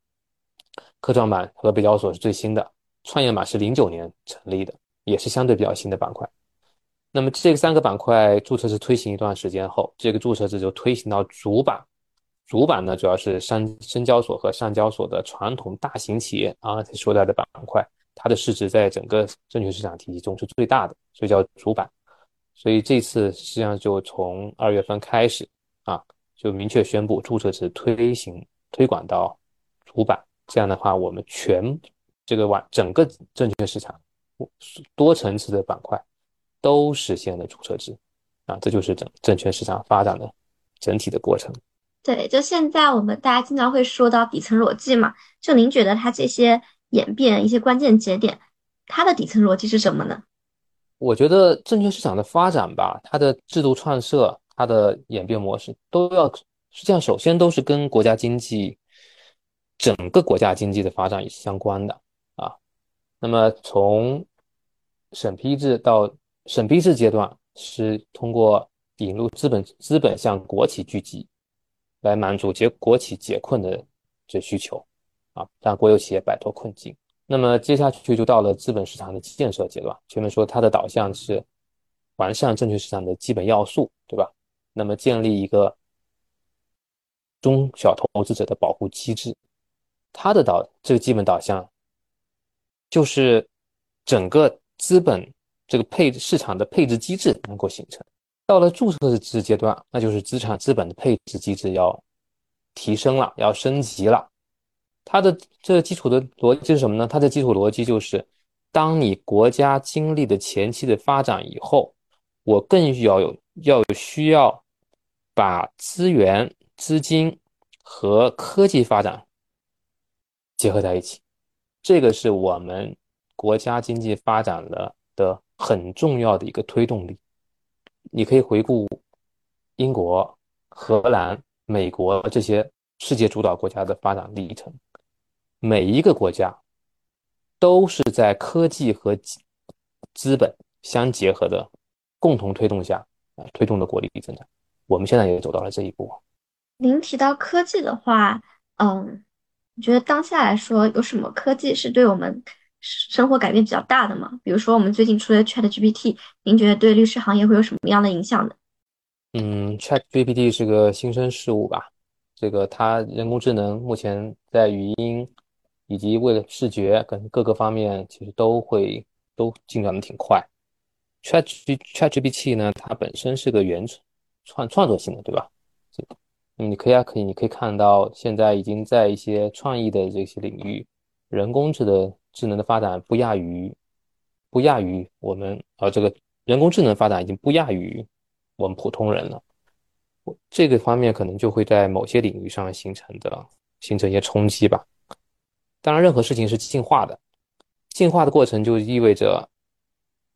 科创板和北交所是最新的，创业板是零九年成立的，也是相对比较新的板块。那么这三个板块注册制推行一段时间后，这个注册制就推行到主板。主板呢，主要是深深交所和上交所的传统大型企业啊，所在的板块。它的市值在整个证券市场体系中是最大的，所以叫主板。所以这次实际上就从二月份开始啊，就明确宣布注册制推行推广到主板。这样的话，我们全这个完整个证券市场多层次的板块都实现了注册制啊，这就是整证券市场发展的整体的过程。对，就现在我们大家经常会说到底层逻辑嘛，就您觉得它这些？演变一些关键节点，它的底层逻辑是什么呢？我觉得证券市场的发展吧，它的制度创设、它的演变模式都要实际上首先都是跟国家经济整个国家经济的发展也是相关的啊。那么从审批制到审批制阶段，是通过引入资本资本向国企聚集，来满足解国企解困的这需求啊，让国有企业摆脱困境。那么接下去就到了资本市场的建设阶段。前面说它的导向是完善证券市场的基本要素，对吧？那么建立一个中小投资者的保护机制，它的导这个基本导向就是整个资本这个配市场的配置机制能够形成。到了注册制阶段，那就是资产资本的配置机制要提升了，要升级了。它的这基础的逻辑是什么呢？它的基础逻辑就是，当你国家经历的前期的发展以后，我更要有要有需要把资源、资金和科技发展结合在一起，这个是我们国家经济发展的的很重要的一个推动力。你可以回顾英国、荷兰、美国这些世界主导国家的发展历程。每一个国家都是在科技和资本相结合的共同推动下啊，推动的国力增长。我们现在也走到了这一步。您提到科技的话，嗯，你觉得当下来说有什么科技是对我们生活改变比较大的吗？比如说我们最近出的 ChatGPT，您觉得对律师行业会有什么样的影响呢？嗯，ChatGPT 是个新生事物吧？这个它人工智能目前在语音。以及为了视觉跟各个方面，其实都会都进展的挺快。Chat Chat GPT 呢，它本身是个原创创作性的，对吧？嗯你可以啊，可以，你可以看到现在已经在一些创意的这些领域，人工智能智能的发展不亚于不亚于我们啊，这个人工智能发展已经不亚于我们普通人了。这个方面可能就会在某些领域上形成的形成一些冲击吧。当然，任何事情是进化的，进化的过程就意味着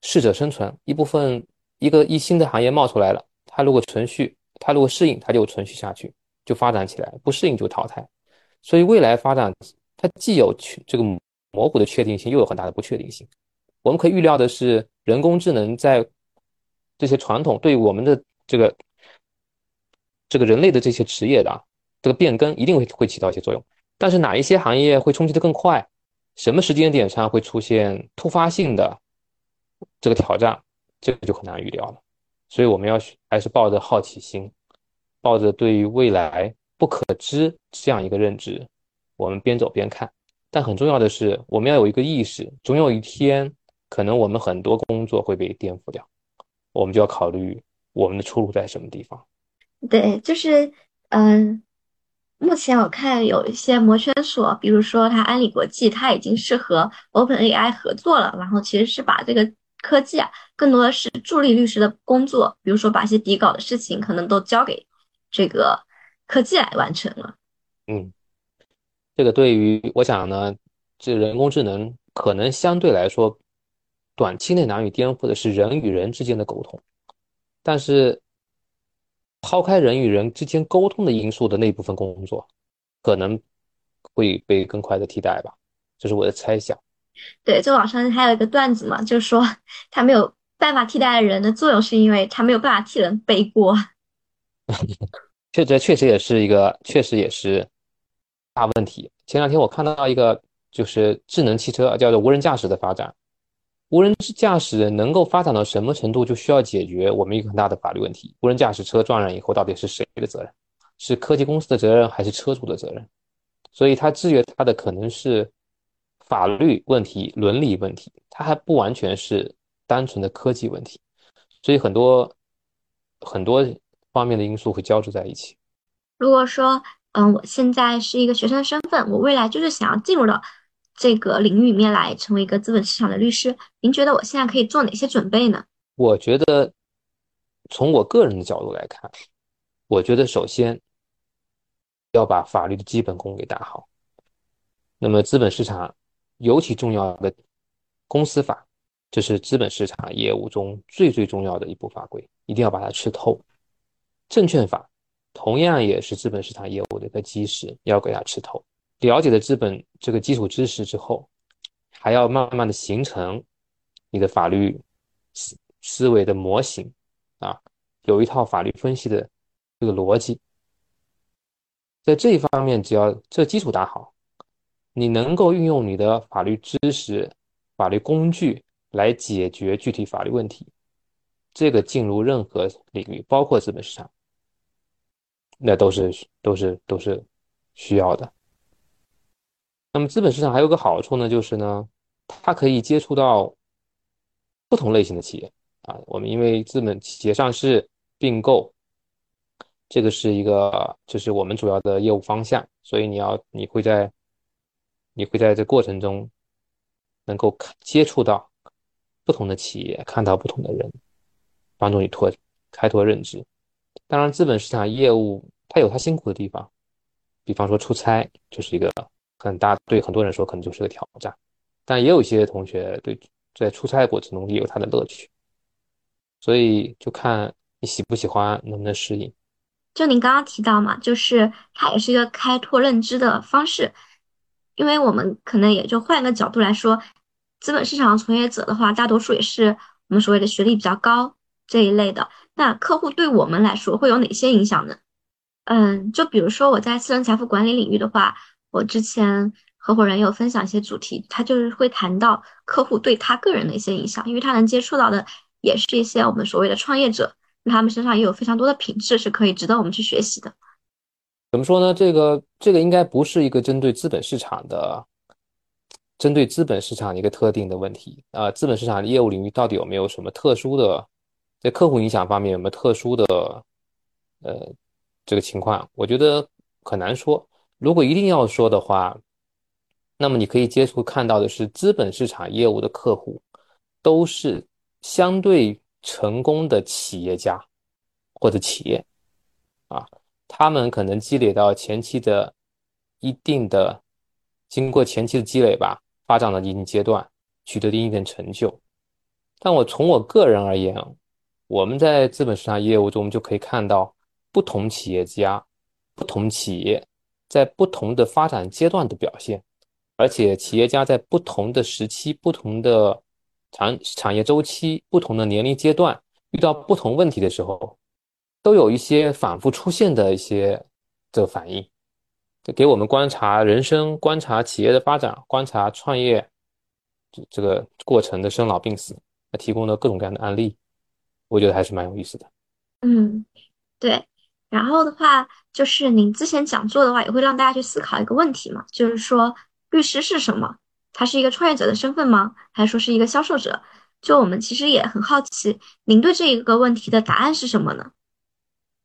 适者生存。一部分一个一新的行业冒出来了，它如果存续，它如果适应，它就存续下去，就发展起来；不适应就淘汰。所以未来发展，它既有确这个模糊的确定性，又有很大的不确定性。我们可以预料的是，人工智能在这些传统对我们的这个这个人类的这些职业的啊这个变更，一定会会起到一些作用。但是哪一些行业会冲击的更快？什么时间点上会出现突发性的这个挑战？这个就很难预料了。所以我们要还是抱着好奇心，抱着对于未来不可知这样一个认知，我们边走边看。但很重要的是，我们要有一个意识，总有一天可能我们很多工作会被颠覆掉，我们就要考虑我们的出路在什么地方。对，就是嗯。目前我看有一些摩圈所，比如说它安理国际，它已经是和 OpenAI 合作了，然后其实是把这个科技啊，更多的是助力律师的工作，比如说把一些底稿的事情可能都交给这个科技来完成了。嗯，这个对于我想呢，这人工智能可能相对来说短期内难以颠覆的是人与人之间的沟通，但是。抛开人与人之间沟通的因素的那部分工作，可能会被更快的替代吧，这是我的猜想。对，这网上还有一个段子嘛，就是说 <laughs> 他没有办法替代人的作用，是因为他没有办法替人背锅。<laughs> 确实，确实也是一个，确实也是大问题。前两天我看到一个，就是智能汽车叫做无人驾驶的发展。无人驾驶能够发展到什么程度，就需要解决我们一个很大的法律问题：无人驾驶车撞人以后，到底是谁的责任？是科技公司的责任，还是车主的责任？所以它制约它的可能是法律问题、伦理问题，它还不完全是单纯的科技问题。所以很多很多方面的因素会交织在一起。如果说，嗯，我现在是一个学生身份，我未来就是想要进入到。这个领域里面来成为一个资本市场的律师，您觉得我现在可以做哪些准备呢？我觉得，从我个人的角度来看，我觉得首先要把法律的基本功给打好。那么，资本市场尤其重要的公司法，这是资本市场业务中最最重要的一部法规，一定要把它吃透。证券法同样也是资本市场业务的一个基石，要给它吃透。了解了资本这个基础知识之后，还要慢慢的形成你的法律思思维的模型啊，有一套法律分析的这个逻辑。在这一方面，只要这基础打好，你能够运用你的法律知识、法律工具来解决具体法律问题，这个进入任何领域，包括资本市场，那都是都是都是需要的。那么资本市场还有个好处呢，就是呢，它可以接触到不同类型的企业啊。我们因为资本企业上市并购。这个是一个，就是我们主要的业务方向，所以你要，你会在，你会在这过程中，能够看接触到不同的企业，看到不同的人，帮助你拓开拓认知。当然，资本市场业务它有它辛苦的地方，比方说出差就是一个很大，对很多人说可能就是个挑战，但也有一些同学对在出差过程中也有他的乐趣，所以就看你喜不喜欢，能不能适应。就您刚刚提到嘛，就是它也是一个开拓认知的方式，因为我们可能也就换一个角度来说，资本市场从业者的话，大多数也是我们所谓的学历比较高这一类的。那客户对我们来说会有哪些影响呢？嗯，就比如说我在私人财富管理领域的话，我之前合伙人有分享一些主题，他就是会谈到客户对他个人的一些影响，因为他能接触到的也是一些我们所谓的创业者。那他们身上也有非常多的品质是可以值得我们去学习的。怎么说呢？这个这个应该不是一个针对资本市场的，针对资本市场一个特定的问题啊。资本市场的业务领域到底有没有什么特殊的，在客户影响方面有没有特殊的呃这个情况？我觉得很难说。如果一定要说的话，那么你可以接触看到的是，资本市场业务的客户都是相对。成功的企业家或者企业啊，他们可能积累到前期的一定的，经过前期的积累吧，发展到一定阶段，取得一定成就。但我从我个人而言，我们在资本市场业务中就可以看到，不同企业家、不同企业在不同的发展阶段的表现，而且企业家在不同的时期、不同的。产产业周期不同的年龄阶段遇到不同问题的时候，都有一些反复出现的一些这反应，就给我们观察人生、观察企业的发展、观察创业这这个过程的生老病死，提供了各种各样的案例，我觉得还是蛮有意思的。嗯，对。然后的话，就是您之前讲座的话，也会让大家去思考一个问题嘛，就是说律师是什么？他是一个创业者的身份吗？还是说是一个销售者？就我们其实也很好奇，您对这一个问题的答案是什么呢？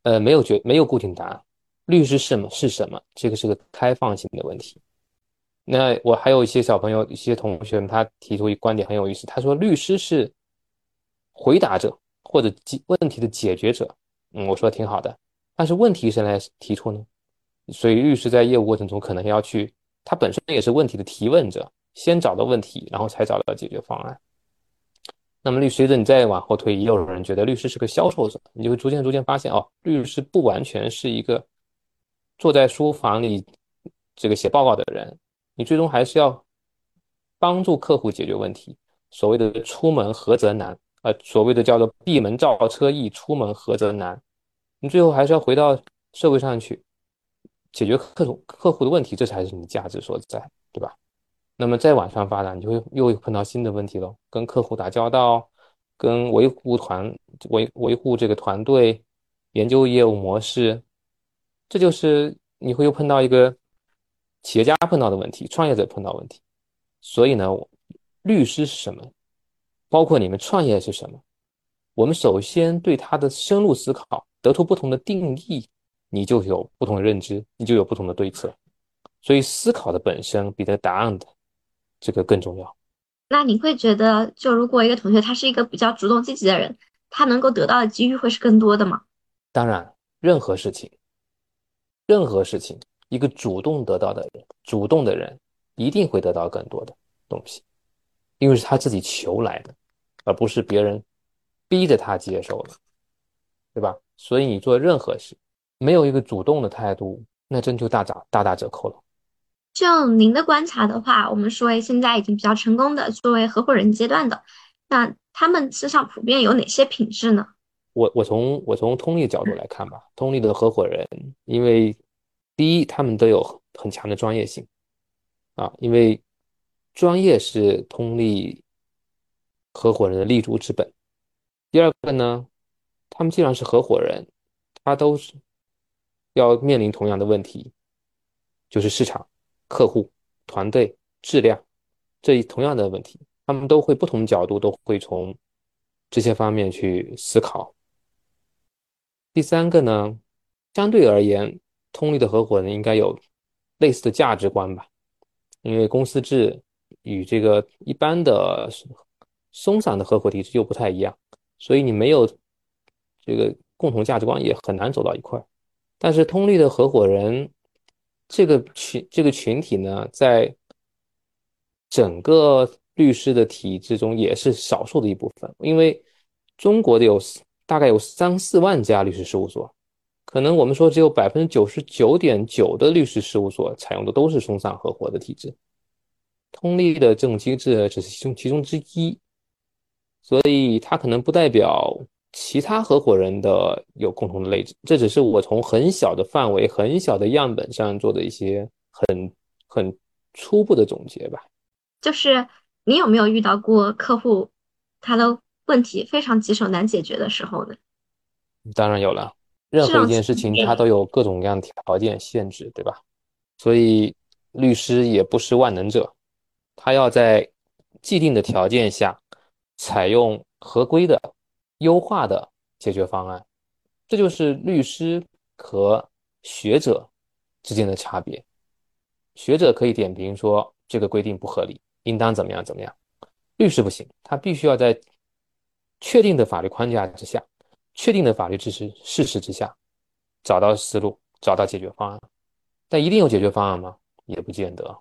呃，没有绝没有固定答案。律师是什么？是什么？这个是个开放性的问题。那我还有一些小朋友、一些同学，他提出一观点很有意思。他说，律师是回答者或者解问题的解决者。嗯，我说挺好的。但是问题谁来提出呢？所以律师在业务过程中可能要去，他本身也是问题的提问者。先找到问题，然后才找到解决方案。那么，律随着你再往后推，也有人觉得律师是个销售者，你就会逐渐逐渐发现，哦，律师不完全是一个坐在书房里这个写报告的人，你最终还是要帮助客户解决问题。所谓的“出门何则难”，呃，所谓的叫做“闭门造车易，出门何则难”，你最后还是要回到社会上去解决客户客户的问题，这才是你价值所在，对吧？那么再往上发展，你就会又碰到新的问题喽。跟客户打交道，跟维护团维维护这个团队，研究业务模式，这就是你会又碰到一个企业家碰到的问题，创业者碰到问题。所以呢，律师是什么？包括你们创业是什么？我们首先对他的深入思考，得出不同的定义，你就有不同的认知，你就有不同的对策。所以思考的本身比得答案的。这个更重要。那你会觉得，就如果一个同学他是一个比较主动积极的人，他能够得到的机遇会是更多的吗？当然，任何事情，任何事情，一个主动得到的人，主动的人一定会得到更多的东西，因为是他自己求来的，而不是别人逼着他接受的，对吧？所以你做任何事，没有一个主动的态度，那真就大打大打折扣了。就您的观察的话，我们说现在已经比较成功的作为合伙人阶段的，那他们身上普遍有哪些品质呢？我我从我从通力角度来看吧，通力的合伙人，因为第一，他们都有很强的专业性啊，因为专业是通力合伙人的立足之本。第二个呢，他们既然是合伙人，他都是要面临同样的问题，就是市场、客户、团队、质量这一同样的问题，他们都会不同角度都会从这些方面去思考。第三个呢，相对而言，通力的合伙人应该有类似的价值观吧，因为公司制与这个一般的松散的合伙体制又不太一样，所以你没有这个共同价值观也很难走到一块儿。但是通力的合伙人这个群这个群体呢，在整个律师的体制中也是少数的一部分，因为中国的有。大概有三四万家律师事务所，可能我们说只有百分之九十九点九的律师事务所采用的都是松散合伙的体制，通力的这种机制只是其中其中之一，所以它可能不代表其他合伙人的有共同的类值，这只是我从很小的范围、很小的样本上做的一些很很初步的总结吧。就是你有没有遇到过客户，他的？问题非常棘手难解决的时候呢？当然有了，任何一件事情它都有各种各样的条件限制，对吧？所以律师也不是万能者，他要在既定的条件下采用合规的、优化的解决方案。这就是律师和学者之间的差别。学者可以点评说这个规定不合理，应当怎么样怎么样，律师不行，他必须要在。确定的法律框架之下，确定的法律知识事实之下，找到思路，找到解决方案。但一定有解决方案吗？也不见得。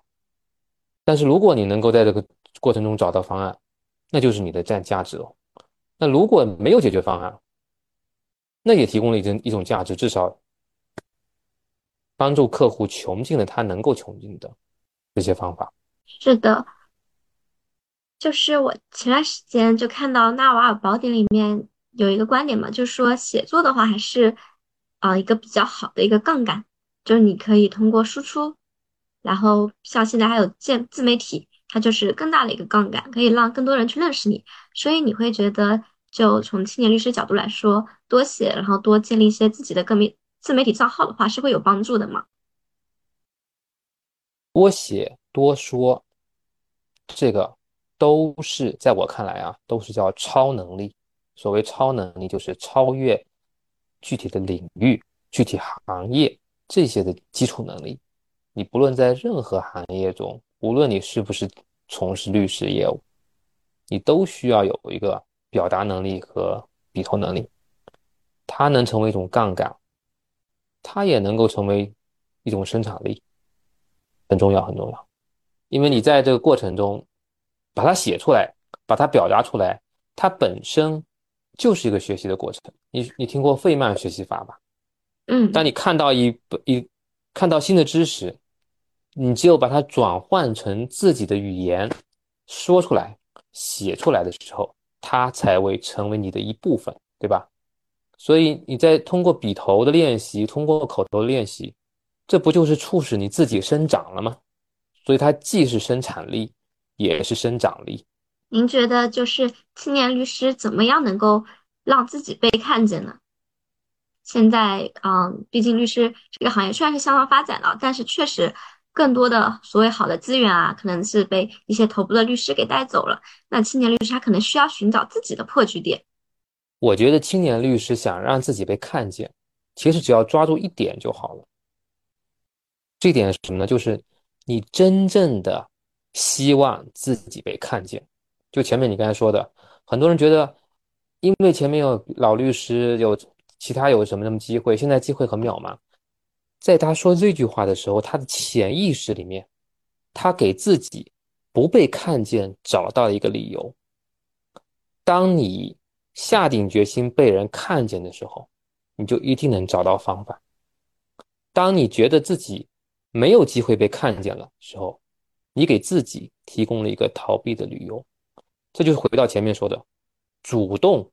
但是如果你能够在这个过程中找到方案，那就是你的占价值了。那如果没有解决方案，那也提供了一种一种价值，至少帮助客户穷尽了他能够穷尽的这些方法。是的。就是我前段时间就看到《纳瓦尔宝典》里面有一个观点嘛，就是说写作的话还是啊一个比较好的一个杠杆，就是你可以通过输出，然后像现在还有建自媒体，它就是更大的一个杠杆，可以让更多人去认识你。所以你会觉得，就从青年律师角度来说，多写，然后多建立一些自己的个媒自媒体账号的话，是会有帮助的吗？多写多说，这个。都是在我看来啊，都是叫超能力。所谓超能力，就是超越具体的领域、具体行业这些的基础能力。你不论在任何行业中，无论你是不是从事律师业务，你都需要有一个表达能力和笔头能力。它能成为一种杠杆，它也能够成为一种生产力，很重要，很重要。因为你在这个过程中。把它写出来，把它表达出来，它本身就是一个学习的过程。你你听过费曼学习法吧？嗯，当你看到一一看到新的知识，你只有把它转换成自己的语言说出来、写出来的时候，它才会成为你的一部分，对吧？所以你在通过笔头的练习，通过口头练习，这不就是促使你自己生长了吗？所以它既是生产力。也是生长力。您觉得就是青年律师怎么样能够让自己被看见呢？现在，嗯，毕竟律师这个行业虽然是相当发展了，但是确实更多的所谓好的资源啊，可能是被一些头部的律师给带走了。那青年律师他可能需要寻找自己的破局点。我觉得青年律师想让自己被看见，其实只要抓住一点就好了。这点是什么呢？就是你真正的。希望自己被看见，就前面你刚才说的，很多人觉得，因为前面有老律师，有其他有什么什么机会，现在机会很渺茫。在他说这句话的时候，他的潜意识里面，他给自己不被看见找到一个理由。当你下定决心被人看见的时候，你就一定能找到方法。当你觉得自己没有机会被看见了时候，你给自己提供了一个逃避的理由。这就是回到前面说的，主动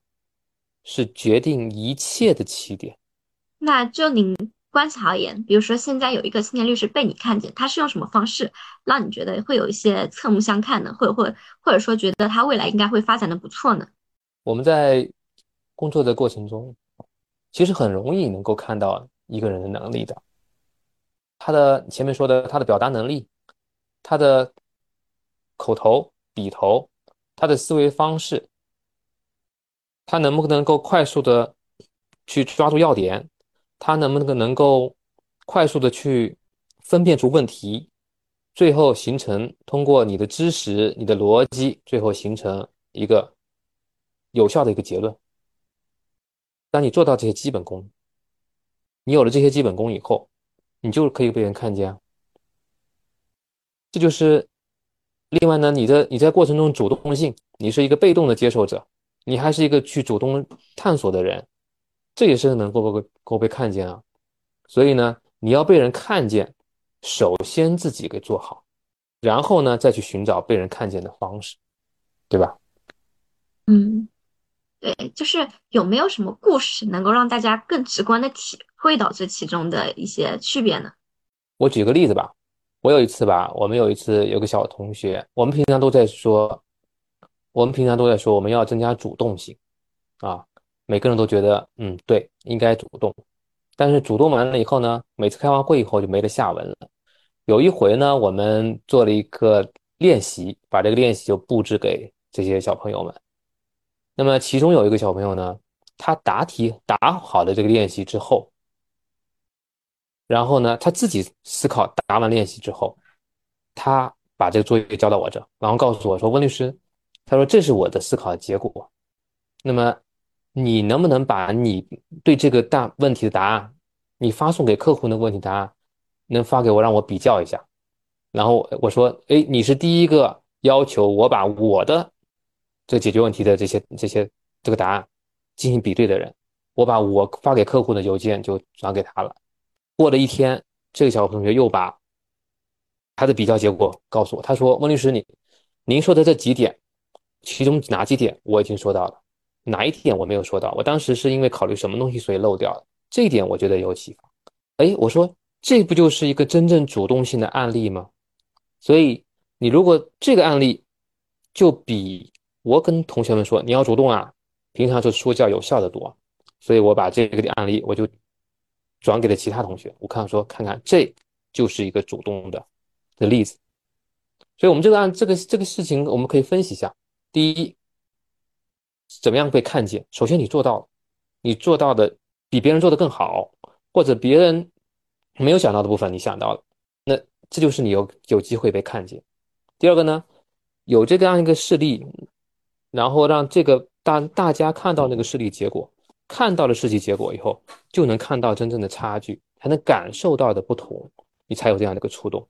是决定一切的起点。那就您观察而言，比如说现在有一个青年律师被你看见，他是用什么方式让你觉得会有一些侧目相看呢？或者或或者说觉得他未来应该会发展的不错呢？我们在工作的过程中，其实很容易能够看到一个人的能力的。他的前面说的他的表达能力，他的口头、笔头。他的思维方式，他能不能够快速的去抓住要点？他能不能能够快速的去分辨出问题，最后形成通过你的知识、你的逻辑，最后形成一个有效的一个结论。当你做到这些基本功，你有了这些基本功以后，你就可以被人看见。这就是。另外呢，你的你在过程中主动性，你是一个被动的接受者，你还是一个去主动探索的人，这也是能够被够被看见啊。所以呢，你要被人看见，首先自己给做好，然后呢再去寻找被人看见的方式，对吧？嗯，对，就是有没有什么故事能够让大家更直观的体会到这其中的一些区别呢？我举个例子吧。我有一次吧，我们有一次有个小同学，我们平常都在说，我们平常都在说我们要增加主动性，啊，每个人都觉得，嗯，对，应该主动，但是主动完了以后呢，每次开完会以后就没了下文了。有一回呢，我们做了一个练习，把这个练习就布置给这些小朋友们。那么其中有一个小朋友呢，他答题答好了这个练习之后。然后呢，他自己思考答完练习之后，他把这个作业交到我这，然后告诉我说：“温律师，他说这是我的思考的结果。那么你能不能把你对这个大问题的答案，你发送给客户的问题答案，能发给我让我比较一下？然后我说：哎，你是第一个要求我把我的这解决问题的这些这些这个答案进行比对的人，我把我发给客户的邮件就转给他了。”过了一天，这个小同学又把他的比较结果告诉我。他说：“温律师，你您说的这几点，其中哪几点我已经说到了，哪一点我没有说到？我当时是因为考虑什么东西，所以漏掉了这一点。我觉得有启发。哎，我说这不就是一个真正主动性的案例吗？所以你如果这个案例就比我跟同学们说你要主动啊，平常就说教有效的多。所以我把这个案例我就。”转给了其他同学，我看说看看，这就是一个主动的的例子。所以，我们这个案这个这个事情，我们可以分析一下。第一，怎么样被看见？首先，你做到了，你做到的比别人做的更好，或者别人没有想到的部分，你想到了，那这就是你有有机会被看见。第二个呢，有这样一个事例，然后让这个大大家看到那个事例结果。看到了实际结果以后，就能看到真正的差距，才能感受到的不同，你才有这样的一个触动。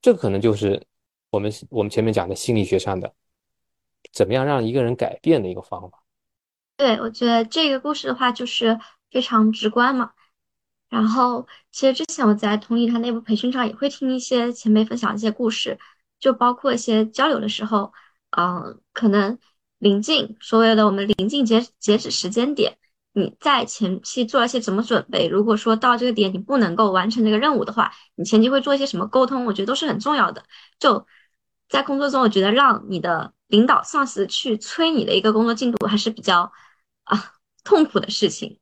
这可能就是我们我们前面讲的心理学上的怎么样让一个人改变的一个方法。对，我觉得这个故事的话就是非常直观嘛。然后，其实之前我在同理他内部培训上也会听一些前辈分享一些故事，就包括一些交流的时候，嗯，可能。临近所谓的我们临近截截止时间点，你在前期做一些什么准备？如果说到这个点你不能够完成这个任务的话，你前期会做一些什么沟通？我觉得都是很重要的。就在工作中，我觉得让你的领导、上司去催你的一个工作进度还是比较啊痛苦的事情。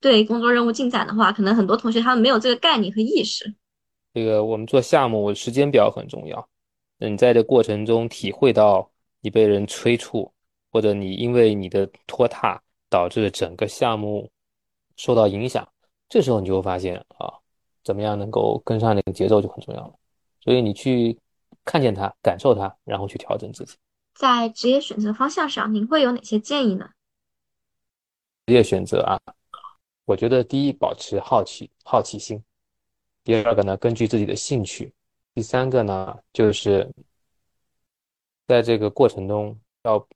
对工作任务进展的话，可能很多同学他们没有这个概念和意识。这个我们做项目时间表很重要。那你在这过程中体会到你被人催促。或者你因为你的拖沓导致整个项目受到影响，这时候你就会发现啊，怎么样能够跟上那个节奏就很重要了。所以你去看见它，感受它，然后去调整自己。在职业选择方向上，您会有哪些建议呢？职业选择啊，我觉得第一，保持好奇好奇心；第二个呢，根据自己的兴趣；第三个呢，就是在这个过程中要。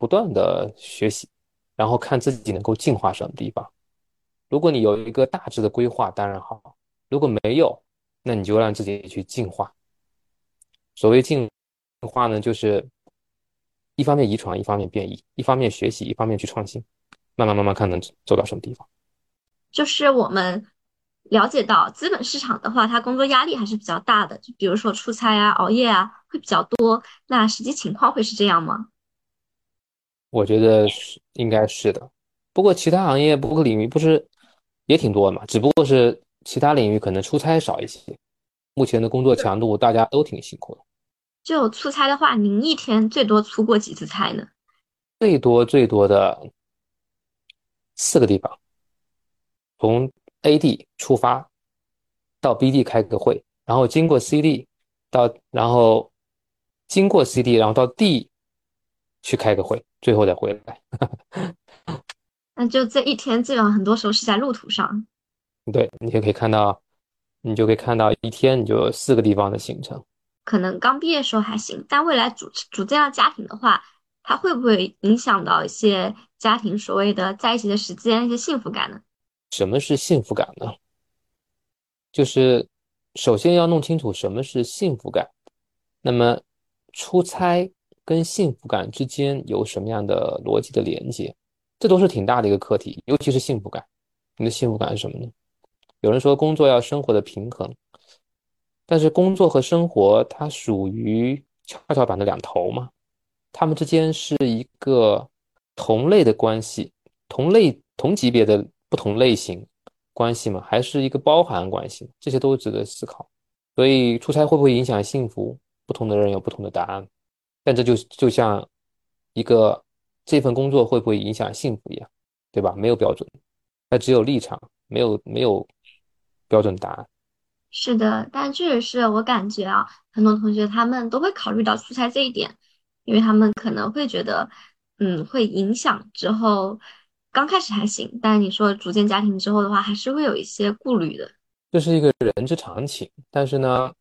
不断的学习，然后看自己能够进化什么地方。如果你有一个大致的规划，当然好；如果没有，那你就让自己去进化。所谓进化呢，就是一方面遗传，一方面变异，一方面学习，一方面去创新，慢慢慢慢看能走到什么地方。就是我们了解到资本市场的话，它工作压力还是比较大的，就比如说出差啊、熬夜啊会比较多。那实际情况会是这样吗？我觉得是应该是的。不过其他行业、不过领域不是也挺多的嘛？只不过是其他领域可能出差少一些。目前的工作强度大家都挺辛苦的。就出差的话，您一天最多出过几次差呢？最多最多的四个地方，从 A 地出发到 B 地开个会，然后经过 C 地到，然后经过 C 地，然后到 D 去开个会，最后再回来。<laughs> 那就这一天，基本上很多时候是在路途上。对，你就可以看到，你就可以看到一天你就有四个地方的行程。可能刚毕业时候还行，但未来组组建了家庭的话，它会不会影响到一些家庭所谓的在一起的时间、一些幸福感呢？什么是幸福感呢？就是首先要弄清楚什么是幸福感。那么出差跟幸福感之间有什么样的逻辑的连接？这都是挺大的一个课题，尤其是幸福感。你的幸福感是什么呢？有人说工作要生活的平衡。但是工作和生活它属于跷跷板的两头嘛，它们之间是一个同类的关系，同类同级别的不同类型关系嘛，还是一个包含关系？这些都值得思考。所以出差会不会影响幸福？不同的人有不同的答案。但这就就像一个这份工作会不会影响幸福一样，对吧？没有标准，它只有立场，没有没有标准答案。是的，但确实是我感觉啊，很多同学他们都会考虑到出差这一点，因为他们可能会觉得，嗯，会影响之后。刚开始还行，但你说组建家庭之后的话，还是会有一些顾虑的。这是一个人之常情。但是呢，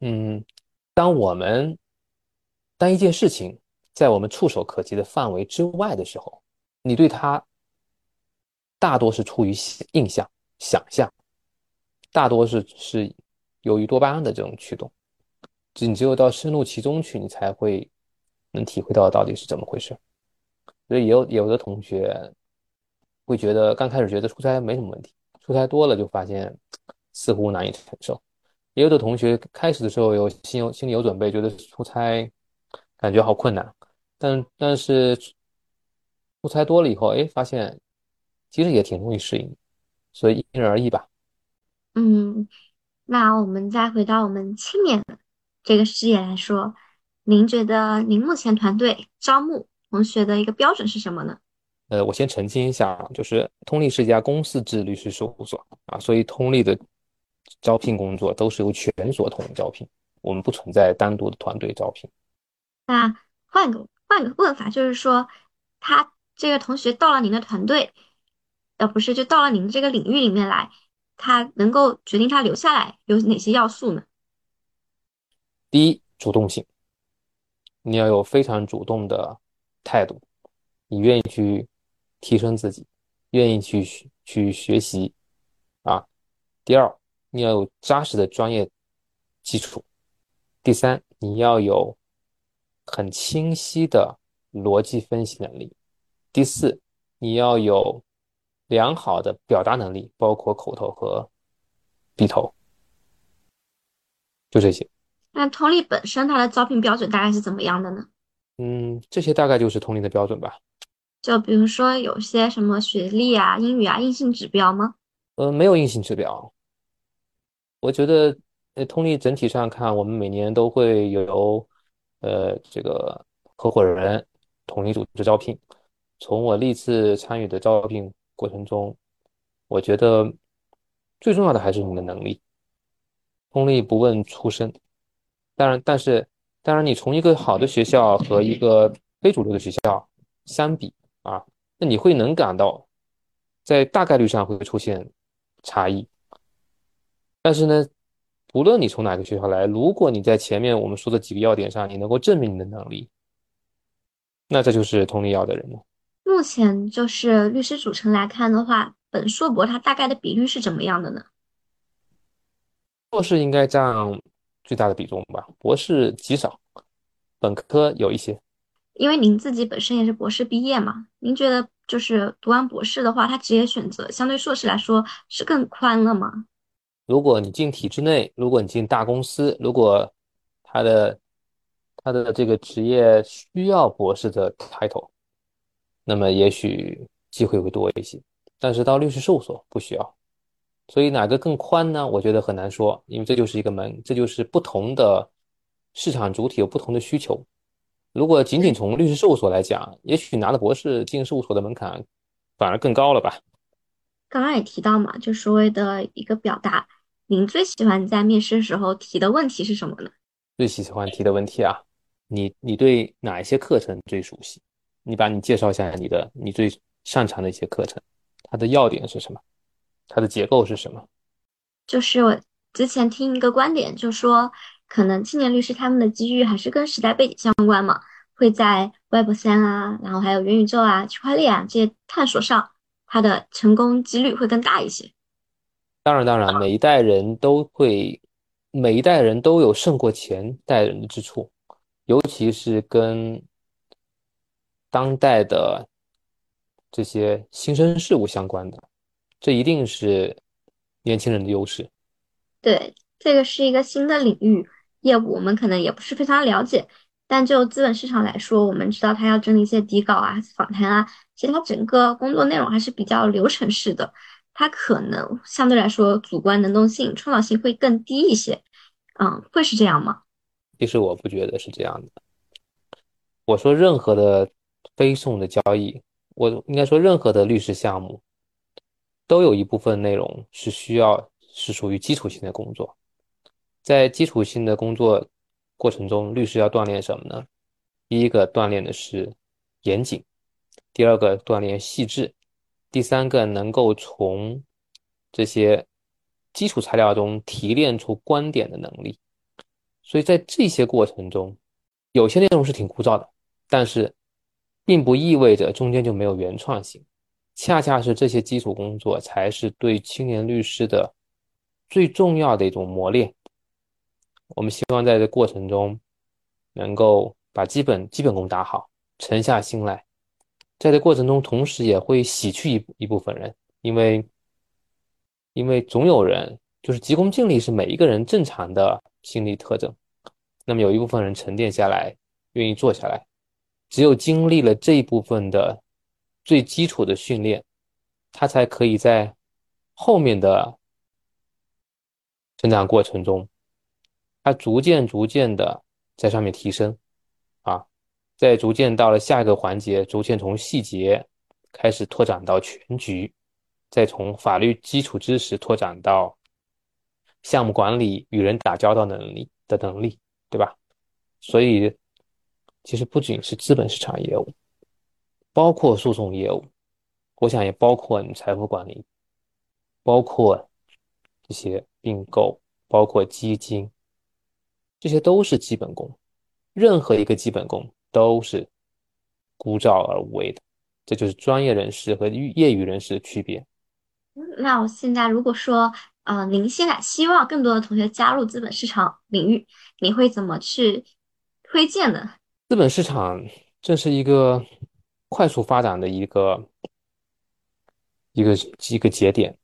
嗯，当我们当一件事情在我们触手可及的范围之外的时候，你对它大多是出于印象、想象。大多是是由于多巴胺的这种驱动，你只有到深入其中去，你才会能体会到到底是怎么回事。所以也有有的同学会觉得，刚开始觉得出差没什么问题，出差多了就发现似乎难以承受。也有的同学开始的时候有心有心里有准备，觉得出差感觉好困难，但但是出差多了以后，哎，发现其实也挺容易适应，所以因人而异吧。嗯，那我们再回到我们青年这个事业来说，您觉得您目前团队招募同学的一个标准是什么呢？呃，我先澄清一下，就是通力是一家公司制律师事务所啊，所以通力的招聘工作都是由全所统一招聘，我们不存在单独的团队招聘。那换个换个问法，就是说，他这个同学到了您的团队，呃，不是，就到了您这个领域里面来。他能够决定他留下来有哪些要素呢？第一，主动性，你要有非常主动的态度，你愿意去提升自己，愿意去去学习啊。第二，你要有扎实的专业基础。第三，你要有很清晰的逻辑分析能力。第四，你要有。良好的表达能力，包括口头和笔头，就这些。那通力本身它的招聘标准大概是怎么样的呢？嗯，这些大概就是通力的标准吧。就比如说有些什么学历啊、英语啊硬性指标吗？呃，没有硬性指标。我觉得，呃，通力整体上看，我们每年都会有，呃，这个合伙人统一组织招聘。从我历次参与的招聘。过程中，我觉得最重要的还是你的能力。通力不问出身，当然，但是当然，你从一个好的学校和一个非主流的学校相比啊，那你会能感到在大概率上会出现差异。但是呢，不论你从哪个学校来，如果你在前面我们说的几个要点上，你能够证明你的能力，那这就是通力要的人了。目前就是律师组成来看的话，本硕博它大概的比率是怎么样的呢？硕士应该占最大的比重吧，博士极少，本科有一些。因为您自己本身也是博士毕业嘛，您觉得就是读完博士的话，他职业选择相对硕士来说是更宽了吗？如果你进体制内，如果你进大公司，如果他的他的这个职业需要博士的 title，那么也许机会会多一些。但是到律师事务所不需要，所以哪个更宽呢？我觉得很难说，因为这就是一个门，这就是不同的市场主体有不同的需求。如果仅仅从律师事务所来讲，也许拿了博士进事务所的门槛反而更高了吧？刚刚也提到嘛，就所谓的一个表达，您最喜欢在面试的时候提的问题是什么呢？最喜欢提的问题啊，你你对哪一些课程最熟悉？你把你介绍一下你的你最擅长的一些课程，它的要点是什么？它的结构是什么？就是我之前听一个观点，就说。可能青年律师他们的机遇还是跟时代背景相关嘛，会在 Web 三啊，然后还有元宇宙啊、区块链啊这些探索上，它的成功几率会更大一些。当然，当然，每一代人都会，每一代人都有胜过前代人的之处，尤其是跟当代的这些新生事物相关的，这一定是年轻人的优势。对，这个是一个新的领域。业务我们可能也不是非常了解，但就资本市场来说，我们知道他要整理一些底稿啊、访谈啊，其实他整个工作内容还是比较流程式的，他可能相对来说主观能动性、创造性会更低一些。嗯，会是这样吗？其实我不觉得是这样的。我说任何的非讼的交易，我应该说任何的律师项目，都有一部分内容是需要是属于基础性的工作。在基础性的工作过程中，律师要锻炼什么呢？第一个锻炼的是严谨，第二个锻炼细致，第三个能够从这些基础材料中提炼出观点的能力。所以在这些过程中，有些内容是挺枯燥的，但是并不意味着中间就没有原创性。恰恰是这些基础工作才是对青年律师的最重要的一种磨练。我们希望在这过程中，能够把基本基本功打好，沉下心来。在这过程中，同时也会洗去一一部分人，因为，因为总有人就是急功近利是每一个人正常的心理特征。那么有一部分人沉淀下来，愿意坐下来，只有经历了这一部分的最基础的训练，他才可以在后面的成长过程中。他逐渐逐渐的在上面提升，啊，在逐渐到了下一个环节，逐渐从细节开始拓展到全局，再从法律基础知识拓展到项目管理、与人打交道能力的能力，对吧？所以，其实不仅是资本市场业务，包括诉讼业务，我想也包括你财富管理，包括这些并购，包括基金。这些都是基本功，任何一个基本功都是枯燥而无味的，这就是专业人士和业余人士的区别。那我现在如果说，呃，您现在希望更多的同学加入资本市场领域，你会怎么去推荐呢？资本市场这是一个快速发展的一个一个一个节点，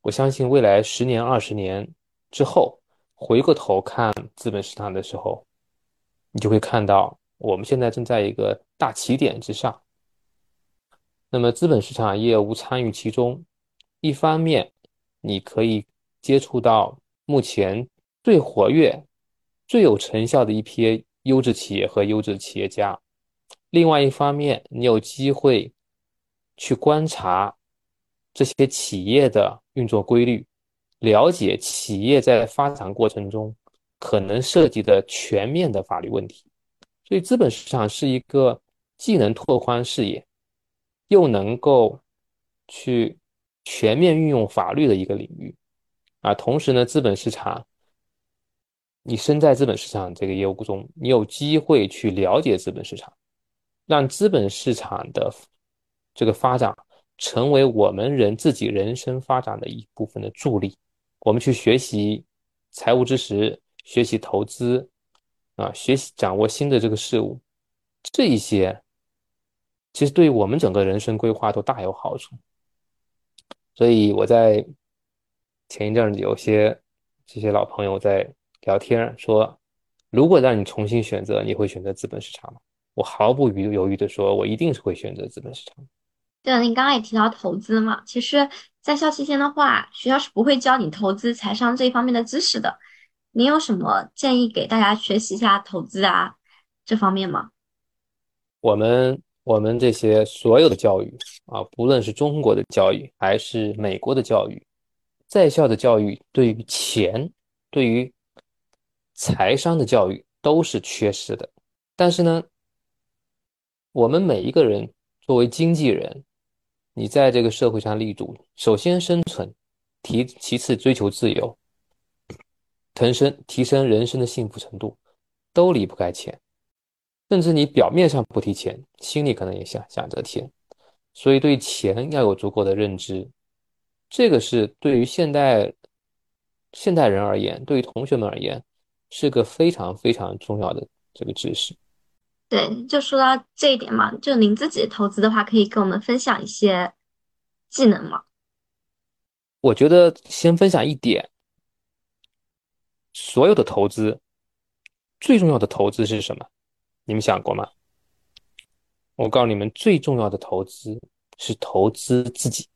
我相信未来十年、二十年之后。回过头看资本市场的时候，你就会看到我们现在正在一个大起点之上。那么资本市场业务参与其中，一方面你可以接触到目前最活跃、最有成效的一批优质企业和优质企业家；另外一方面，你有机会去观察这些企业的运作规律。了解企业在发展过程中可能涉及的全面的法律问题，所以资本市场是一个既能拓宽视野，又能够去全面运用法律的一个领域。啊，同时呢，资本市场，你身在资本市场这个业务中，你有机会去了解资本市场，让资本市场的这个发展成为我们人自己人生发展的一部分的助力。我们去学习财务知识，学习投资，啊，学习掌握新的这个事物，这一些其实对于我们整个人生规划都大有好处。所以我在前一阵有些这些老朋友在聊天说，如果让你重新选择，你会选择资本市场吗？我毫不犹犹豫的说，我一定是会选择资本市场。对，您刚刚也提到投资嘛，其实，在校期间的话，学校是不会教你投资、财商这一方面的知识的。您有什么建议给大家学习一下投资啊这方面吗？我们我们这些所有的教育啊，不论是中国的教育还是美国的教育，在校的教育对于钱、对于财商的教育都是缺失的。但是呢，我们每一个人作为经纪人，你在这个社会上立足，首先生存，提其次追求自由，提升提升人生的幸福程度，都离不开钱。甚至你表面上不提钱，心里可能也想想着钱。所以对钱要有足够的认知，这个是对于现代现代人而言，对于同学们而言，是个非常非常重要的这个知识。对，就说到这一点嘛，就您自己投资的话，可以跟我们分享一些技能吗？我觉得先分享一点，所有的投资最重要的投资是什么？你们想过吗？我告诉你们，最重要的投资是投资自己。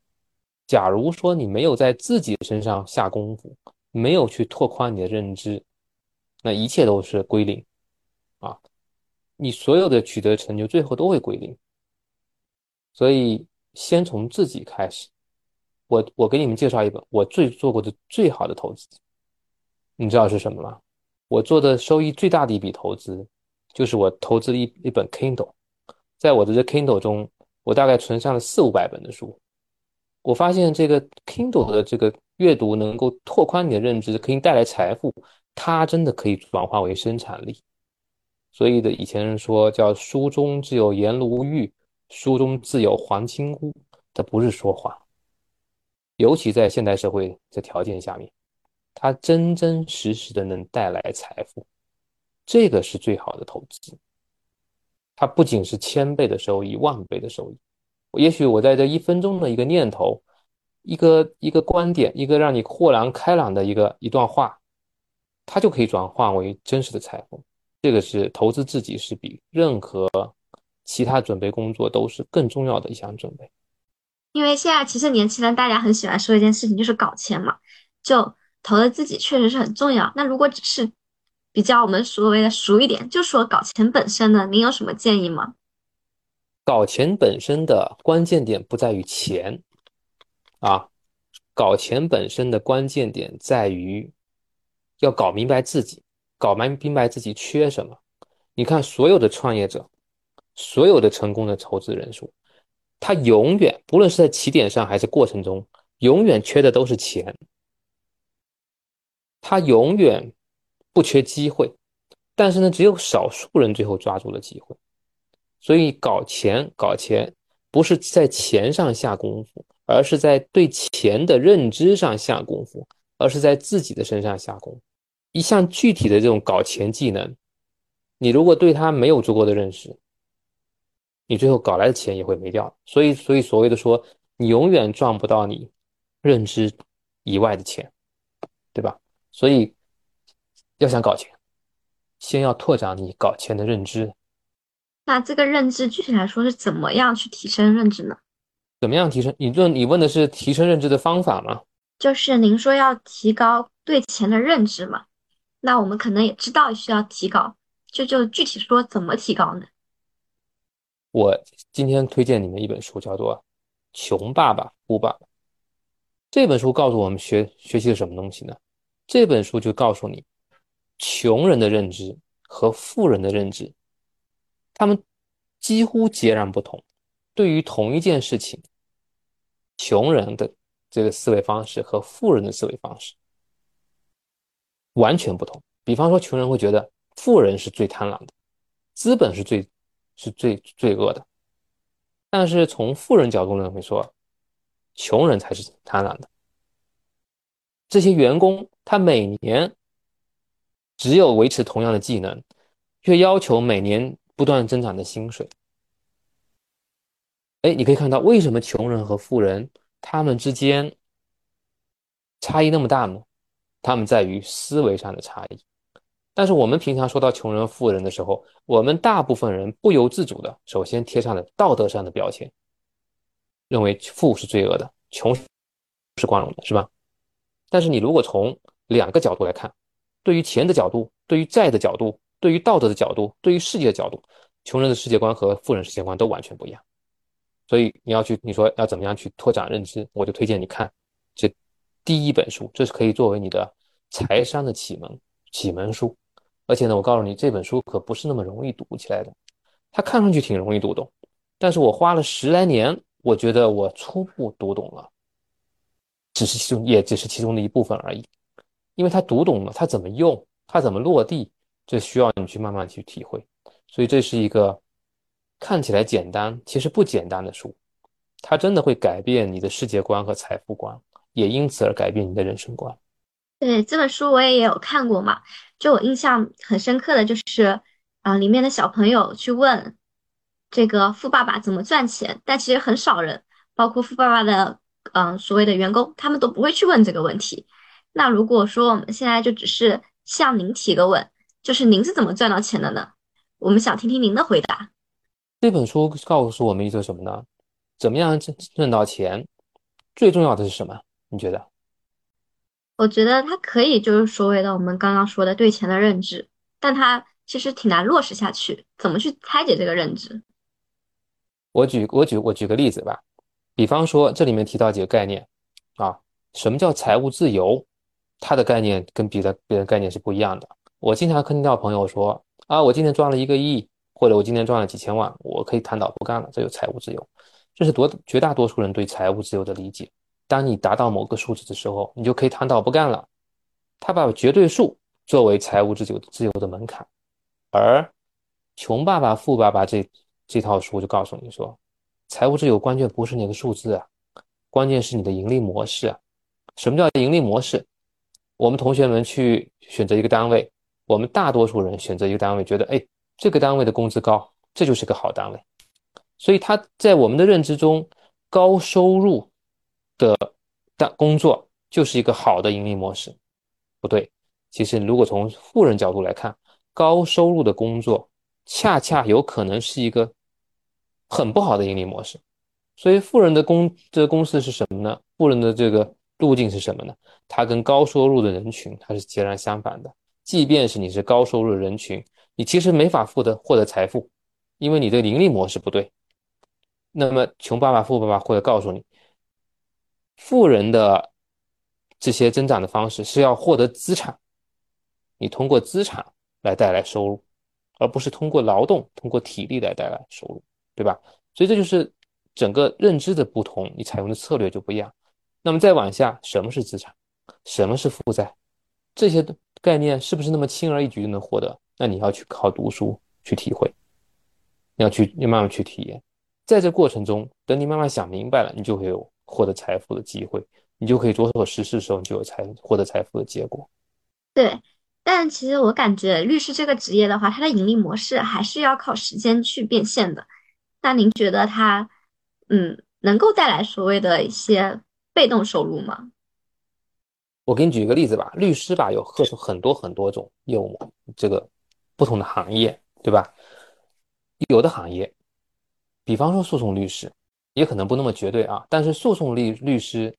假如说你没有在自己身上下功夫，没有去拓宽你的认知，那一切都是归零啊。你所有的取得成就，最后都会归零。所以，先从自己开始。我我给你们介绍一本我最做过的最好的投资，你知道是什么吗？我做的收益最大的一笔投资，就是我投资了一一本 Kindle。在我的这 Kindle 中，我大概存上了四五百本的书。我发现这个 Kindle 的这个阅读能够拓宽你的认知，可以带来财富，它真的可以转化为生产力。所以的以前人说叫书中自有颜如玉，书中自有黄金屋，这不是说谎。尤其在现代社会的条件下面，它真真实实的能带来财富，这个是最好的投资。它不仅是千倍的收益，万倍的收益。也许我在这一分钟的一个念头，一个一个观点，一个让你豁然开朗的一个一段话，它就可以转化为真实的财富。这个是投资自己，是比任何其他准备工作都是更重要的一项准备。因为现在其实年轻人大家很喜欢说一件事情，就是搞钱嘛，就投资自己确实是很重要。那如果只是比较我们所谓的熟一点，就说搞钱本身呢，您有什么建议吗？搞钱本身的关键点不在于钱啊，搞钱本身的关键点在于要搞明白自己。搞明明白自己缺什么？你看，所有的创业者，所有的成功的投资人数，他永远不论是在起点上还是过程中，永远缺的都是钱。他永远不缺机会，但是呢，只有少数人最后抓住了机会。所以，搞钱搞钱不是在钱上下功夫，而是在对钱的认知上下功夫，而是在自己的身上下功夫。一项具体的这种搞钱技能，你如果对它没有足够的认识，你最后搞来的钱也会没掉。所以，所以所谓的说，你永远赚不到你认知以外的钱，对吧？所以，要想搞钱，先要拓展你搞钱的认知。那这个认知具体来说是怎么样去提升认知呢？怎么样提升？你问你问的是提升认知的方法吗？就是您说要提高对钱的认知嘛？那我们可能也知道需要提高，就就具体说怎么提高呢？我今天推荐你们一本书，叫做《穷爸爸富爸爸》。这本书告诉我们学学习了什么东西呢？这本书就告诉你，穷人的认知和富人的认知，他们几乎截然不同。对于同一件事情，穷人的这个思维方式和富人的思维方式。完全不同。比方说，穷人会觉得富人是最贪婪的，资本是最是最罪恶的。但是从富人角度认为说，穷人才是贪婪的。这些员工他每年只有维持同样的技能，却要求每年不断增长的薪水。哎，你可以看到，为什么穷人和富人他们之间差异那么大呢？他们在于思维上的差异。但是我们平常说到穷人、富人的时候，我们大部分人不由自主的首先贴上了道德上的标签，认为富是罪恶的，穷是光荣的，是吧？但是你如果从两个角度来看，对于钱的角度，对于债的角度，对于道德的角度，对于世界的角度，穷人的世界观和富人世界观都完全不一样。所以你要去，你说要怎么样去拓展认知，我就推荐你看这第一本书，这是可以作为你的财商的启蒙启蒙书。而且呢，我告诉你，这本书可不是那么容易读起来的。它看上去挺容易读懂，但是我花了十来年，我觉得我初步读懂了，只是其中，也只是其中的一部分而已。因为它读懂了，它怎么用，它怎么落地，这需要你去慢慢去体会。所以这是一个看起来简单，其实不简单的书。它真的会改变你的世界观和财富观，也因此而改变你的人生观。对这本书我也有看过嘛，就我印象很深刻的就是，啊，里面的小朋友去问这个富爸爸怎么赚钱，但其实很少人，包括富爸爸的嗯所谓的员工，他们都不会去问这个问题。那如果说我们现在就只是向您提个问，就是您是怎么赚到钱的呢？我们想听听您的回答。这本书告诉我们一个什么呢？怎么样挣挣到钱？最重要的是什么？你觉得？我觉得它可以就是说回到我们刚刚说的对钱的认知，但它其实挺难落实下去。怎么去拆解这个认知？我举我举我举个例子吧，比方说这里面提到几个概念啊，什么叫财务自由？它的概念跟别的别的概念是不一样的。我经常听到朋友说啊，我今天赚了一个亿，或者我今天赚了几千万，我可以谈倒不干了，这就财务自由。这是多绝大多数人对财务自由的理解。当你达到某个数字的时候，你就可以躺倒不干了。他把绝对数作为财务自由自由的门槛，而《穷爸爸富爸爸》这这套书就告诉你说，财务自由关键不是那个数字啊，关键是你的盈利模式啊。什么叫盈利模式？我们同学们去选择一个单位，我们大多数人选择一个单位，觉得哎，这个单位的工资高，这就是个好单位。所以他在我们的认知中，高收入。的的工作就是一个好的盈利模式，不对。其实，如果从富人角度来看，高收入的工作恰恰有可能是一个很不好的盈利模式。所以，富人的公这个公式是什么呢？富人的这个路径是什么呢？它跟高收入的人群它是截然相反的。即便是你是高收入人群，你其实没法获得获得财富，因为你的盈利模式不对。那么，穷爸爸富爸爸会告诉你。富人的这些增长的方式是要获得资产，你通过资产来带来收入，而不是通过劳动、通过体力来带来收入，对吧？所以这就是整个认知的不同，你采用的策略就不一样。那么再往下，什么是资产？什么是负债？这些概念是不是那么轻而易举就能获得？那你要去靠读书去体会，你要去你慢慢去体验，在这过程中，等你慢慢想明白了，你就会有。获得财富的机会，你就可以着手实施的时候，你就有财获得财富的结果。对，但其实我感觉律师这个职业的话，它的盈利模式还是要靠时间去变现的。那您觉得它，嗯，能够带来所谓的一些被动收入吗？我给你举一个例子吧，律师吧有很很多很多种业务，这个不同的行业，对吧？有的行业，比方说诉讼律师。也可能不那么绝对啊，但是诉讼律律师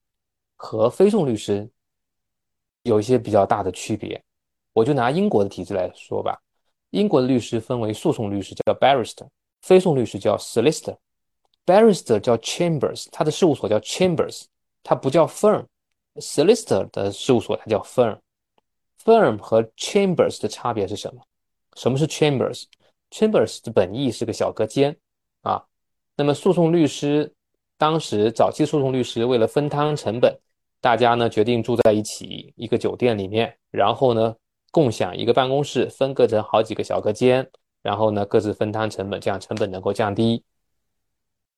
和非讼律师有一些比较大的区别。我就拿英国的体制来说吧，英国的律师分为诉讼律师叫 barrister，非讼律师叫 solicitor。barrister 叫 chambers，他的事务所叫 chambers，它不叫 firm。solicitor 的事务所它叫 firm。firm 和 chambers 的差别是什么？什么是 chambers？chambers 的本意是个小隔间啊。那么，诉讼律师当时早期诉讼律师为了分摊成本，大家呢决定住在一起一个酒店里面，然后呢共享一个办公室，分割成好几个小隔间，然后呢各自分摊成本，这样成本能够降低。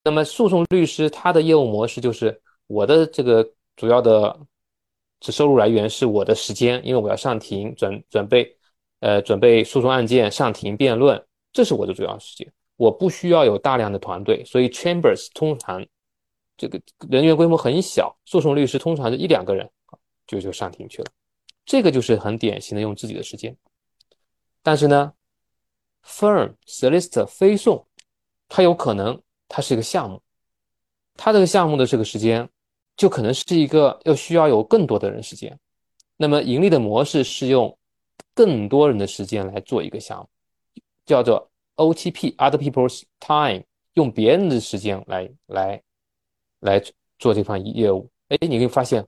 那么，诉讼律师他的业务模式就是我的这个主要的这收入来源是我的时间，因为我要上庭准准备呃，准备诉讼案件上庭辩论，这是我的主要时间。我不需要有大量的团队，所以 chambers 通常这个人员规模很小，诉讼律师通常是一两个人就就上庭去了。这个就是很典型的用自己的时间。但是呢，firm solicitor 非讼，它有可能它是一个项目，它这个项目的这个时间就可能是一个要需要有更多的人时间。那么盈利的模式是用。更多人的时间来做一个项目，叫做 OTP（Other People's Time），用别人的时间来来来做这方业务。哎，你会发现，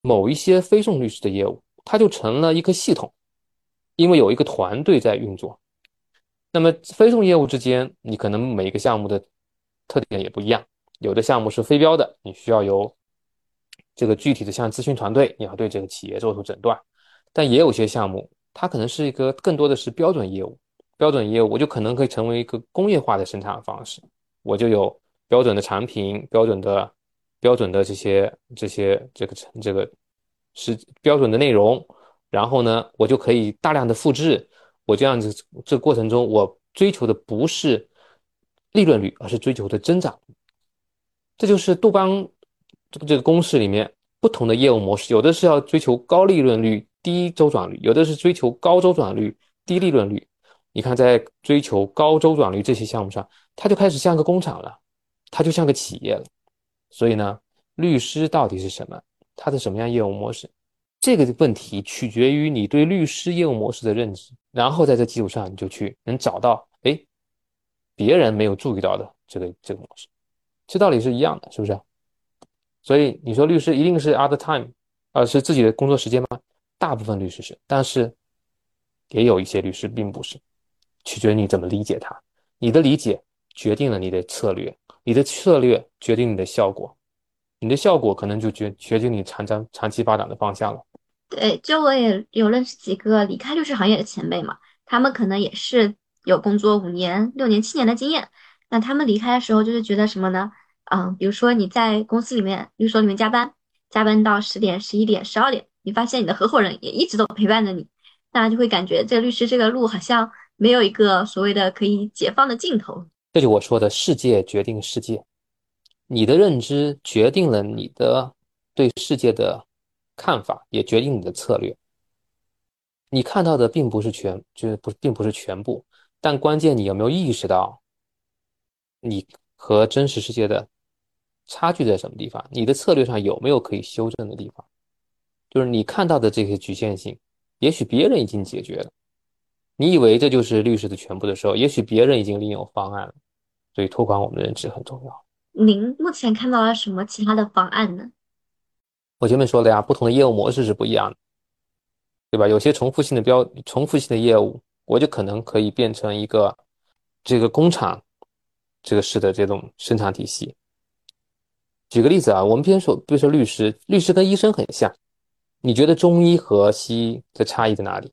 某一些非讼律师的业务，它就成了一个系统，因为有一个团队在运作。那么非讼业务之间，你可能每一个项目的特点也不一样，有的项目是非标的，你需要有这个具体的像咨询团队，你要对这个企业做出诊断。但也有些项目，它可能是一个更多的是标准业务。标准业务，我就可能可以成为一个工业化的生产方式。我就有标准的产品、标准的、标准的这些、这些、这个、这个是标准的内容。然后呢，我就可以大量的复制。我这样子，这过程中，我追求的不是利润率，而是追求的增长。这就是杜邦这个这个公式里面不同的业务模式，有的是要追求高利润率。低周转率，有的是追求高周转率、低利润率。你看，在追求高周转率这些项目上，它就开始像个工厂了，它就像个企业了。所以呢，律师到底是什么？他的什么样业务模式？这个问题取决于你对律师业务模式的认知。然后在这基础上，你就去能找到，哎，别人没有注意到的这个这个模式。这道理是一样的，是不是？所以你说律师一定是 other time，而是自己的工作时间吗？大部分律师是，但是也有一些律师并不是，取决于你怎么理解它。你的理解决定了你的策略，你的策略决定你的效果，你的效果可能就决决定你长长长期发展的方向了。对，就我也有认识几个离开律师行业的前辈嘛，他们可能也是有工作五年、六年、七年的经验。那他们离开的时候就是觉得什么呢？嗯，比如说你在公司里面、律所里面加班，加班到十点、十一点、十二点。你发现你的合伙人也一直都陪伴着你，那就会感觉这个律师这个路好像没有一个所谓的可以解放的尽头。这就我说的世界决定世界，你的认知决定了你的对世界的看法，也决定你的策略。你看到的并不是全，就是不并不是全部，但关键你有没有意识到，你和真实世界的差距在什么地方？你的策略上有没有可以修正的地方？就是你看到的这些局限性，也许别人已经解决了。你以为这就是律师的全部的时候，也许别人已经另有方案了。所以拓宽我们的认知很重要。您目前看到了什么其他的方案呢？我前面说了呀，不同的业务模式是不一样的，对吧？有些重复性的标、重复性的业务，我就可能可以变成一个这个工厂这个式的这种生产体系。举个例子啊，我们先说，比如说律师，律师跟医生很像。你觉得中医和西医的差异在哪里？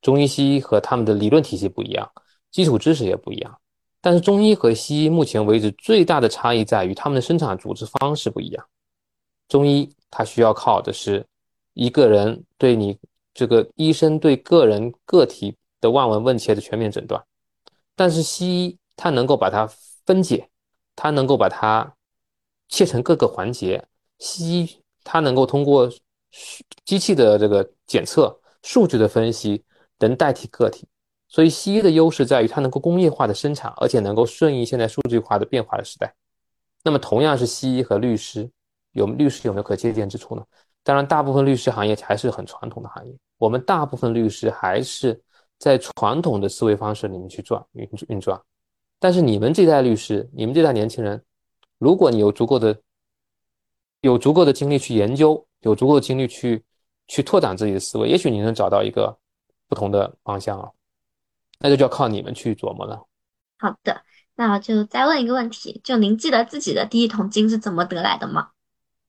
中医、西医和他们的理论体系不一样，基础知识也不一样。但是中医和西医目前为止最大的差异在于他们的生产组织方式不一样。中医它需要靠的是一个人对你这个医生对个人个体的望闻问切的全面诊断，但是西医它能够把它分解，它能够把它切成各个环节。西医它能够通过机器的这个检测、数据的分析能代替个体，所以西医的优势在于它能够工业化的生产，而且能够顺应现在数据化的变化的时代。那么同样是西医和律师，有律师有没有可借鉴之处呢？当然，大部分律师行业还是很传统的行业，我们大部分律师还是在传统的思维方式里面去转运运转。但是你们这代律师，你们这代年轻人，如果你有足够的有足够的精力去研究。有足够的精力去去拓展自己的思维，也许你能找到一个不同的方向啊，那就就要靠你们去琢磨了。好的，那我就再问一个问题，就您记得自己的第一桶金是怎么得来的吗？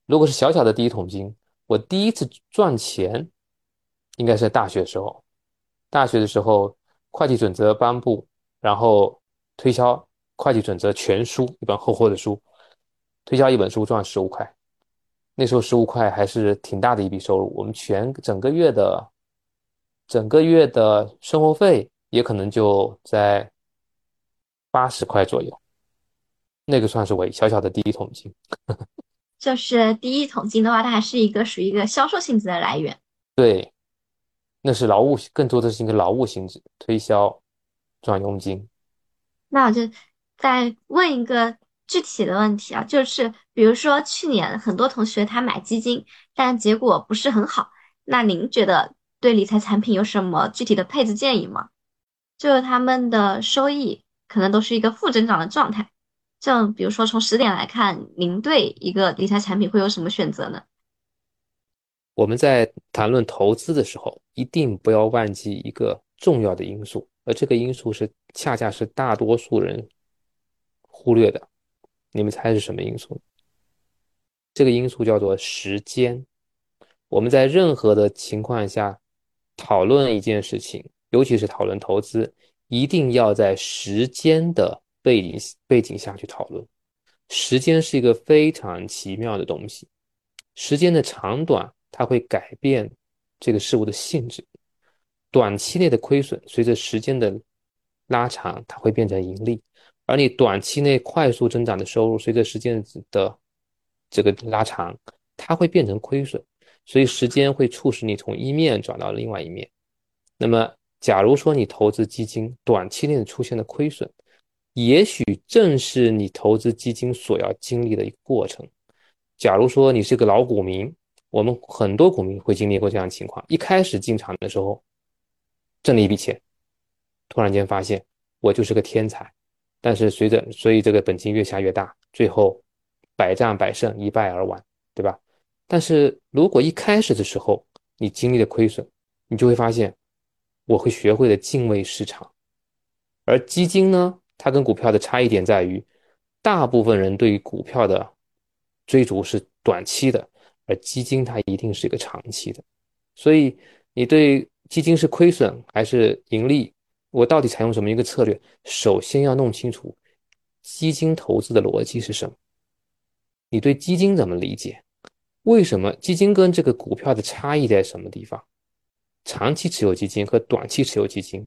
如果是小小的第一桶金，我第一次赚钱应该是在大学时候，大学的时候会计准则颁布，然后推销会计准则全书一本厚厚的书，推销一本书赚十五块。那时候十五块还是挺大的一笔收入，我们全整个月的整个月的生活费也可能就在八十块左右，那个算是我小小的第一桶金。<laughs> 就是第一桶金的话，它还是一个属于一个销售性质的来源。对，那是劳务，更多的是一个劳务性质，推销赚佣金。那我就再问一个具体的问题啊，就是比如说去年很多同学他买基金，但结果不是很好，那您觉得对理财产品有什么具体的配置建议吗？就是他们的收益可能都是一个负增长的状态，就比如说从十点来看，您对一个理财产品会有什么选择呢？我们在谈论投资的时候，一定不要忘记一个重要的因素，而这个因素是恰恰是大多数人忽略的。你们猜是什么因素？这个因素叫做时间。我们在任何的情况下讨论一件事情。尤其是讨论投资，一定要在时间的背景背景下去讨论。时间是一个非常奇妙的东西，时间的长短它会改变这个事物的性质。短期内的亏损，随着时间的拉长，它会变成盈利；而你短期内快速增长的收入，随着时间的这个拉长，它会变成亏损。所以，时间会促使你从一面转到另外一面。那么，假如说你投资基金短期内出现的亏损，也许正是你投资基金所要经历的一个过程。假如说你是个老股民，我们很多股民会经历过这样的情况：一开始进场的时候挣了一笔钱，突然间发现我就是个天才，但是随着所以这个本金越下越大，最后百战百胜，一败而亡，对吧？但是如果一开始的时候你经历了亏损，你就会发现。我会学会了敬畏市场，而基金呢，它跟股票的差异点在于，大部分人对于股票的追逐是短期的，而基金它一定是一个长期的。所以，你对基金是亏损还是盈利，我到底采用什么一个策略？首先要弄清楚基金投资的逻辑是什么，你对基金怎么理解？为什么基金跟这个股票的差异在什么地方？长期持有基金和短期持有基金，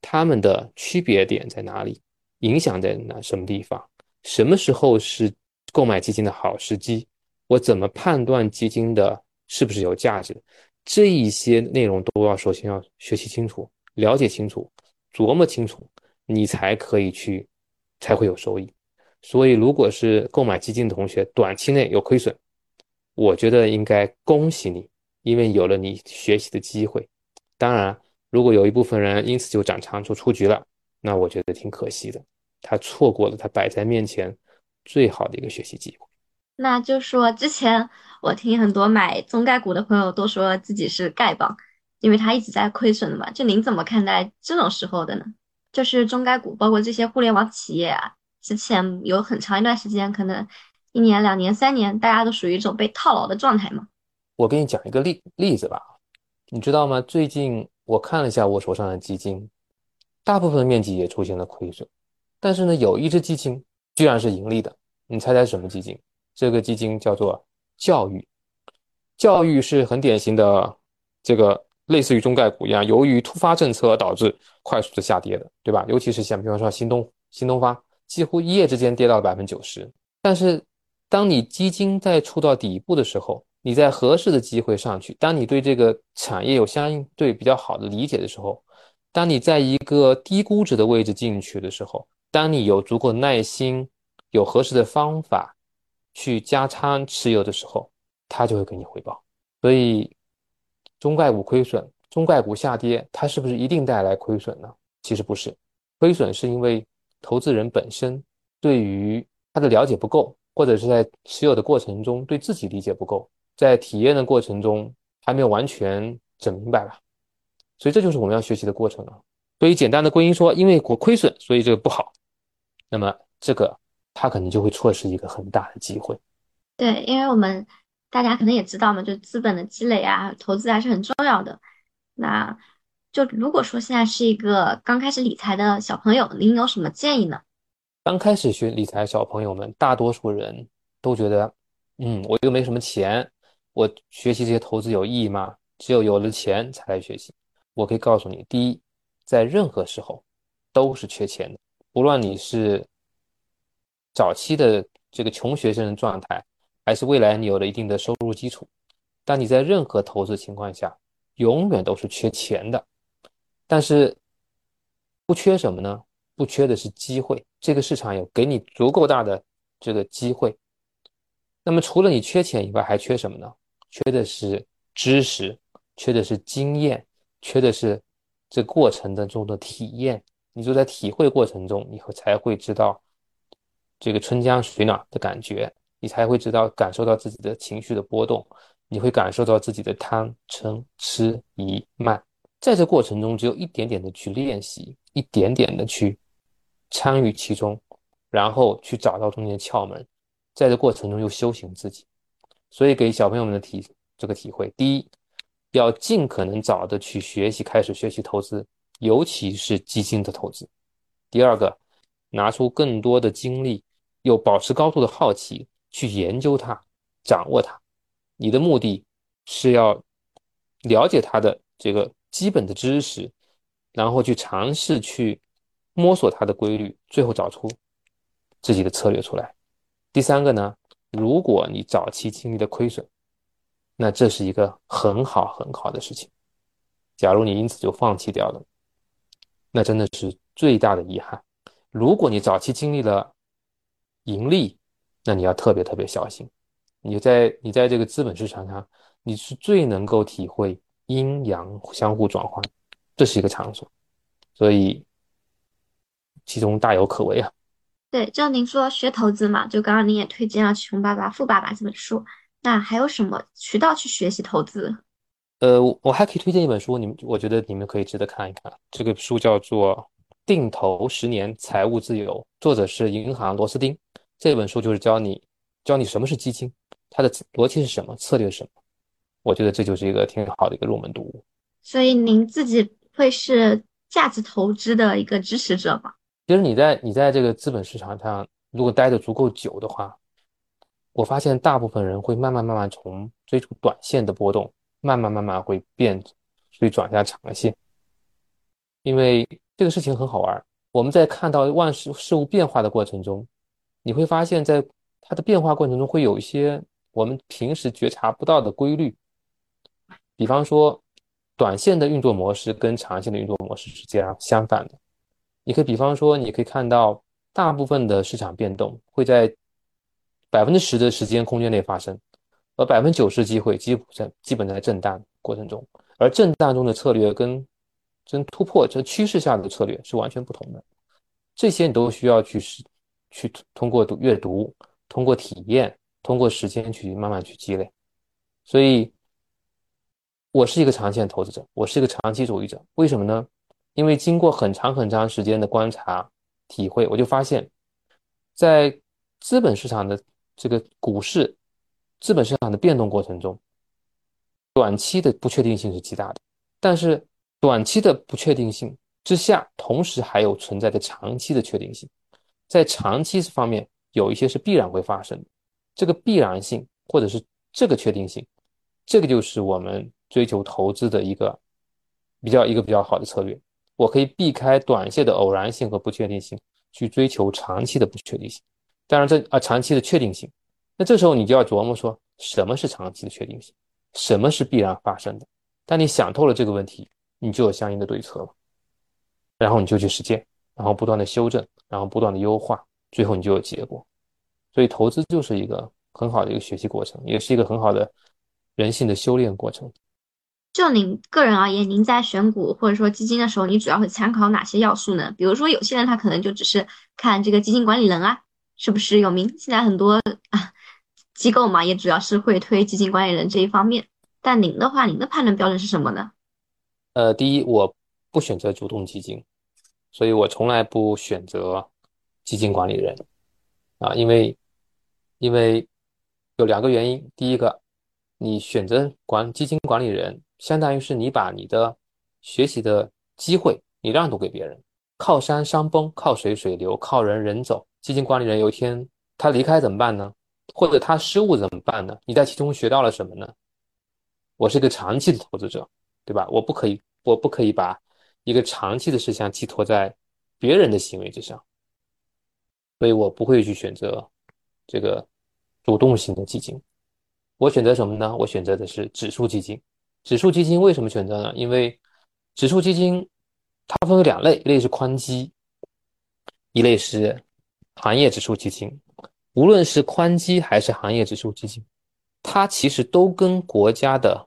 它们的区别点在哪里？影响在哪什么地方？什么时候是购买基金的好时机？我怎么判断基金的是不是有价值？这一些内容都要首先要学习清楚、了解清楚、琢磨清楚，你才可以去，才会有收益。所以，如果是购买基金的同学，短期内有亏损，我觉得应该恭喜你。因为有了你学习的机会，当然，如果有一部分人因此就涨仓就出局了，那我觉得挺可惜的，他错过了他摆在面前最好的一个学习机会。那就说之前我听很多买中概股的朋友都说自己是丐帮，因为他一直在亏损的嘛。就您怎么看待这种时候的呢？就是中概股，包括这些互联网企业啊，之前有很长一段时间，可能一年、两年、三年，大家都属于一种被套牢的状态嘛。我给你讲一个例例子吧，你知道吗？最近我看了一下我手上的基金，大部分面积也出现了亏损，但是呢，有一只基金居然是盈利的。你猜猜什么基金？这个基金叫做教育，教育是很典型的这个类似于中概股一样，由于突发政策导致快速的下跌的，对吧？尤其是像比方说新东新东方，几乎一夜之间跌到了百分之九十。但是当你基金在触到底部的时候，你在合适的机会上去，当你对这个产业有相对比较好的理解的时候，当你在一个低估值的位置进去的时候，当你有足够耐心、有合适的方法去加仓持有的时候，它就会给你回报。所以，中概股亏损、中概股下跌，它是不是一定带来亏损呢？其实不是，亏损是因为投资人本身对于它的了解不够，或者是在持有的过程中对自己理解不够。在体验的过程中还没有完全整明白吧，所以这就是我们要学习的过程啊。所以简单的归因说，因为我亏损，所以这个不好，那么这个他可能就会错失一个很大的机会。对，因为我们大家可能也知道嘛，就资本的积累啊，投资还是很重要的。那就如果说现在是一个刚开始理财的小朋友，您有什么建议呢？刚开始学理财，小朋友们大多数人都觉得，嗯，我又没什么钱。我学习这些投资有意义吗？只有有了钱才来学习。我可以告诉你，第一，在任何时候都是缺钱的，不论你是早期的这个穷学生的状态，还是未来你有了一定的收入基础，但你在任何投资情况下，永远都是缺钱的。但是不缺什么呢？不缺的是机会，这个市场有给你足够大的这个机会。那么除了你缺钱以外，还缺什么呢？缺的是知识，缺的是经验，缺的是这过程当中的体验。你就在体会过程中，你会才会知道这个春江水暖的感觉，你才会知道感受到自己的情绪的波动，你会感受到自己的贪嗔痴疑慢。在这过程中，只有一点点的去练习，一点点的去参与其中，然后去找到中间窍门，在这过程中又修行自己。所以给小朋友们的体这个体会：第一，要尽可能早的去学习，开始学习投资，尤其是基金的投资；第二个，拿出更多的精力，又保持高度的好奇，去研究它，掌握它。你的目的是要了解它的这个。基本的知识，然后去尝试去摸索它的规律，最后找出自己的策略出来。第三个呢，如果你早期经历了亏损，那这是一个很好很好的事情。假如你因此就放弃掉了，那真的是最大的遗憾。如果你早期经历了盈利，那你要特别特别小心。你在你在这个资本市场上，你是最能够体会。阴阳相互转换，这是一个场所，所以其中大有可为啊。对，就您说学投资嘛，就刚刚您也推荐了《穷爸爸富爸爸》这本书，那还有什么渠道去学习投资？呃，我还可以推荐一本书，你们我觉得你们可以值得看一看。这个书叫做《定投十年财务自由》，作者是银行螺丝钉。这本书就是教你教你什么是基金，它的逻辑是什么，策略是什么。我觉得这就是一个挺好的一个入门读物，所以您自己会是价值投资的一个支持者吗？其实你在你在这个资本市场上，如果待的足够久的话，我发现大部分人会慢慢慢慢从追逐短线的波动，慢慢慢慢会变，会转向长线，因为这个事情很好玩。我们在看到万事事物变化的过程中，你会发现在它的变化过程中会有一些我们平时觉察不到的规律。比方说，短线的运作模式跟长线的运作模式是截然相反的。你可以比方说，你可以看到大部分的市场变动会在百分之十的时间空间内发生，而百分之九十机会基本在基本在震荡过程中，而震荡中的策略跟跟突破这趋势下的策略是完全不同的。这些你都需要去是去通过读阅读，通过体验，通过时间去慢慢去积累，所以。我是一个长线投资者，我是一个长期主义者。为什么呢？因为经过很长很长时间的观察、体会，我就发现，在资本市场的这个股市、资本市场的变动过程中，短期的不确定性是极大的。但是，短期的不确定性之下，同时还有存在的长期的确定性。在长期方面，有一些是必然会发生的。这个必然性，或者是这个确定性，这个就是我们。追求投资的一个比较一个比较好的策略，我可以避开短线的偶然性和不确定性，去追求长期的不确定性。当然，这啊长期的确定性，那这时候你就要琢磨说什么是长期的确定性，什么是必然发生的。当你想透了这个问题，你就有相应的对策了，然后你就去实践，然后不断的修正，然后不断的优化，最后你就有结果。所以，投资就是一个很好的一个学习过程，也是一个很好的人性的修炼过程。就您个人而言，您在选股或者说基金的时候，你主要会参考哪些要素呢？比如说，有些人他可能就只是看这个基金管理人啊，是不是有名？现在很多啊机构嘛，也主要是会推基金管理人这一方面。但您的话，您的判断标准是什么呢？呃，第一，我不选择主动基金，所以我从来不选择基金管理人啊，因为因为有两个原因。第一个，你选择管基金管理人。相当于是你把你的学习的机会你让渡给别人，靠山山崩，靠水水流，靠人人走。基金管理人有一天他离开怎么办呢？或者他失误怎么办呢？你在其中学到了什么呢？我是一个长期的投资者，对吧？我不可以我不可以把一个长期的事项寄托在别人的行为之上，所以我不会去选择这个主动型的基金。我选择什么呢？我选择的是指数基金。指数基金为什么选择呢？因为指数基金它分为两类，一类是宽基，一类是行业指数基金。无论是宽基还是行业指数基金，它其实都跟国家的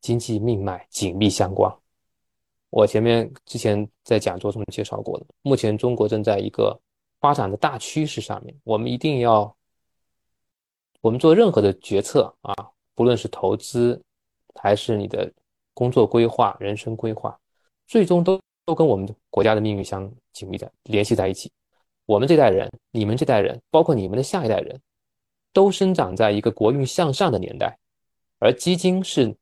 经济命脉紧密相关。我前面之前在讲座中介绍过的，目前中国正在一个发展的大趋势上面，我们一定要。我们做任何的决策啊，不论是投资，还是你的工作规划、人生规划，最终都都跟我们国家的命运相紧密的联系在一起。我们这代人，你们这代人，包括你们的下一代人，都生长在一个国运向上的年代，而基金是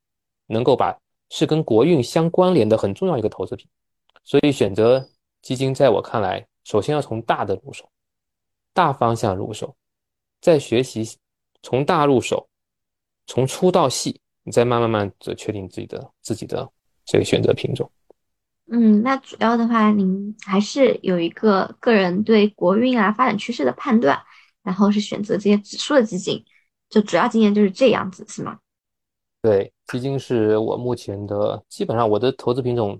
能够把是跟国运相关联的很重要一个投资品。所以选择基金，在我看来，首先要从大的入手，大方向入手，再学习。从大入手，从粗到细，你再慢慢慢的确定自己的自己的这个选择品种。嗯，那主要的话，您还是有一个个人对国运啊发展趋势的判断，然后是选择这些指数的基金，就主要经验就是这样子，是吗？对，基金是我目前的基本上我的投资品种，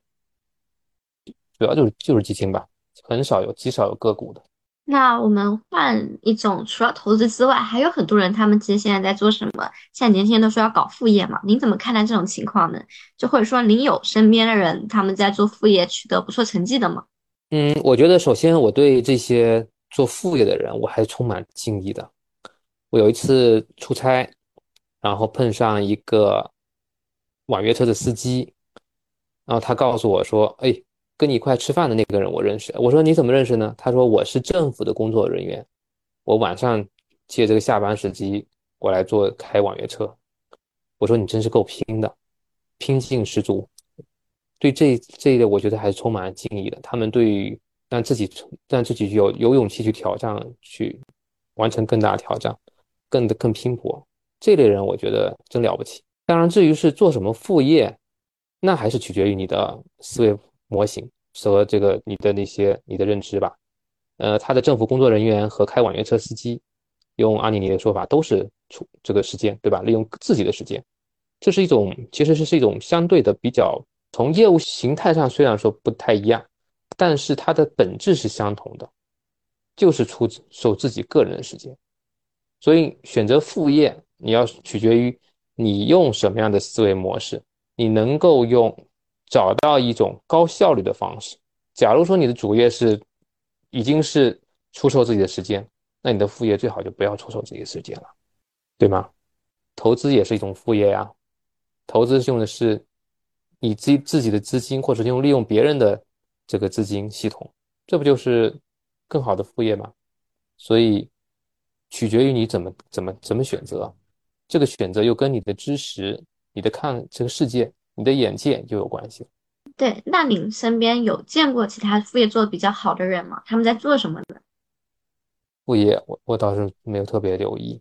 主要就是就是基金吧，很少有极少有个股的。那我们换一种，除了投资之外，还有很多人，他们其实现在在做什么？现在年轻人都说要搞副业嘛，您怎么看待这种情况呢？就或者说，您有身边的人他们在做副业取得不错成绩的吗？嗯，我觉得首先我对这些做副业的人，我还是充满敬意的。我有一次出差，然后碰上一个网约车的司机，然后他告诉我说：“哎。”跟你一块吃饭的那个人我认识，我说你怎么认识呢？他说我是政府的工作人员，我晚上借这个下班时机过来做开网约车。我说你真是够拼的，拼劲十足。对这这一类，我觉得还是充满敬意的。他们对于让自己让自己有有勇气去挑战，去完成更大挑战，更的更拼搏，这类人我觉得真了不起。当然，至于是做什么副业，那还是取决于你的思维。模型和这个你的那些你的认知吧，呃，他的政府工作人员和开网约车司机，用阿尼尼的说法都是出这个时间，对吧？利用自己的时间，这是一种其实是是一种相对的比较，从业务形态上虽然说不太一样，但是它的本质是相同的，就是出售自己个人的时间。所以选择副业，你要取决于你用什么样的思维模式，你能够用。找到一种高效率的方式。假如说你的主业是已经是出售自己的时间，那你的副业最好就不要出售自己的时间了，对吗？投资也是一种副业呀，投资用的是你自自己的资金，或者用利用别人的这个资金系统，这不就是更好的副业吗？所以取决于你怎么怎么怎么选择，这个选择又跟你的知识、你的看这个世界。你的眼界就有关系。对，那您身边有见过其他副业做的比较好的人吗？他们在做什么呢？副业，我我倒是没有特别留意。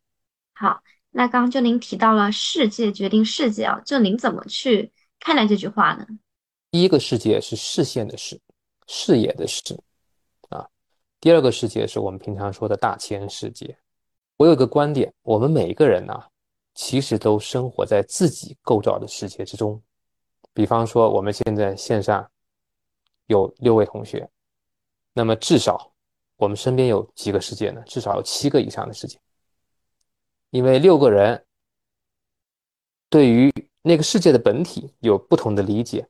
好，那刚刚就您提到了“世界决定世界”啊，就您怎么去看待这句话呢？第一个世界是视线的视，视野的视啊。第二个世界是我们平常说的大千世界。我有个观点，我们每一个人呢，其实都生活在自己构造的世界之中。比方说，我们现在线上有六位同学，那么至少我们身边有几个世界呢？至少有七个以上的世界，因为六个人对于那个世界的本体有不同的理解，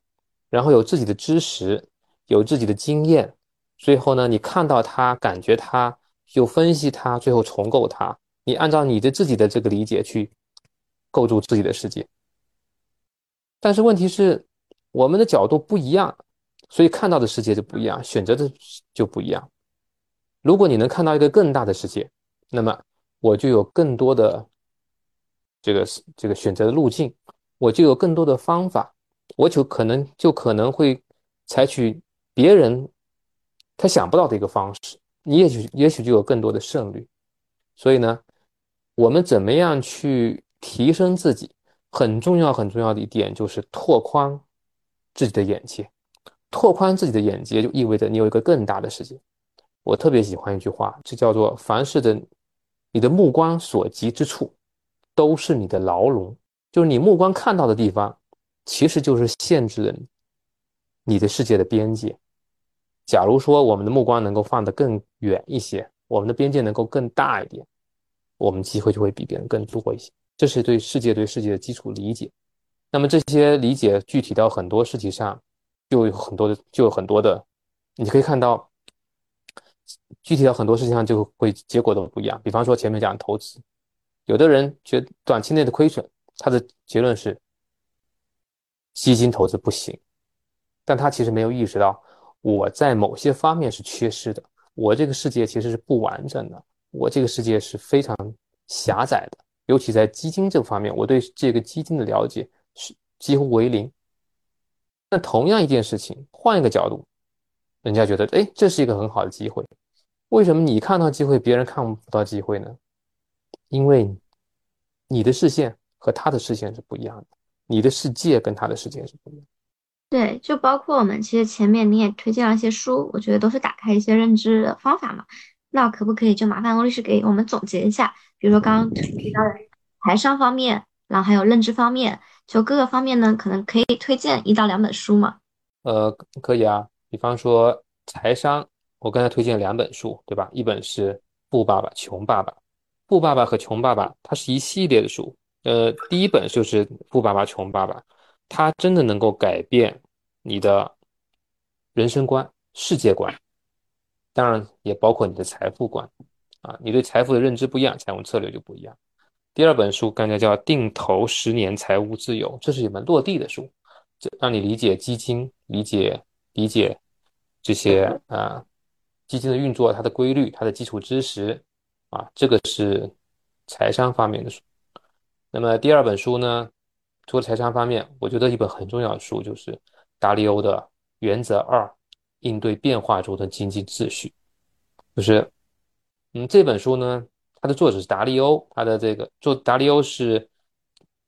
然后有自己的知识，有自己的经验，最后呢，你看到它，感觉它，又分析它，最后重构它，你按照你的自己的这个理解去构筑自己的世界。但是问题是，我们的角度不一样，所以看到的世界就不一样，选择的就不一样。如果你能看到一个更大的世界，那么我就有更多的这个这个选择的路径，我就有更多的方法，我就可能就可能会采取别人他想不到的一个方式，你也许也许就有更多的胜率。所以呢，我们怎么样去提升自己？很重要很重要的一点就是拓宽自己的眼界，拓宽自己的眼界就意味着你有一个更大的世界。我特别喜欢一句话，这叫做“凡事的你的目光所及之处，都是你的牢笼”，就是你目光看到的地方，其实就是限制了你的世界的边界。假如说我们的目光能够放得更远一些，我们的边界能够更大一点，我们机会就会比别人更多一些。这是对世界对世界的基础理解。那么这些理解具体到很多事情上，就有很多的，就有很多的，你可以看到。具体到很多事情上就会结果都不一样。比方说前面讲投资，有的人觉得短期内的亏损，他的结论是基金投资不行，但他其实没有意识到我在某些方面是缺失的，我这个世界其实是不完整的，我这个世界是非常狭窄的，尤其在基金这方面，我对这个基金的了解是几乎为零。那同样一件事情，换一个角度，人家觉得哎，这是一个很好的机会。为什么你看到机会，别人看不到机会呢？因为你的视线和他的视线是不一样的，你的世界跟他的世界是不一样。对，就包括我们其实前面你也推荐了一些书，我觉得都是打开一些认知的方法嘛。那可不可以就麻烦欧律师给我们总结一下？比如说刚刚提到的财商方面，然后还有认知方面，就各个方面呢，可能可以推荐一到两本书吗？呃，可以啊，比方说财商。我刚才推荐两本书，对吧？一本是《富爸爸穷爸爸》，《富爸爸和穷爸爸》它是一系列的书。呃，第一本就是《富爸爸穷爸爸》，它真的能够改变你的人生观、世界观，当然也包括你的财富观。啊，你对财富的认知不一样，财务策略就不一样。第二本书刚才叫《定投十年财务自由》，这是一本落地的书，这让你理解基金，理解理解这些啊。基金的运作，它的规律，它的基础知识，啊，这个是财商方面的书。那么第二本书呢，除了财商方面，我觉得一本很重要的书就是达利欧的《原则二：应对变化中的经济秩序》。就是，嗯，这本书呢，它的作者是达利欧，他的这个做达利欧是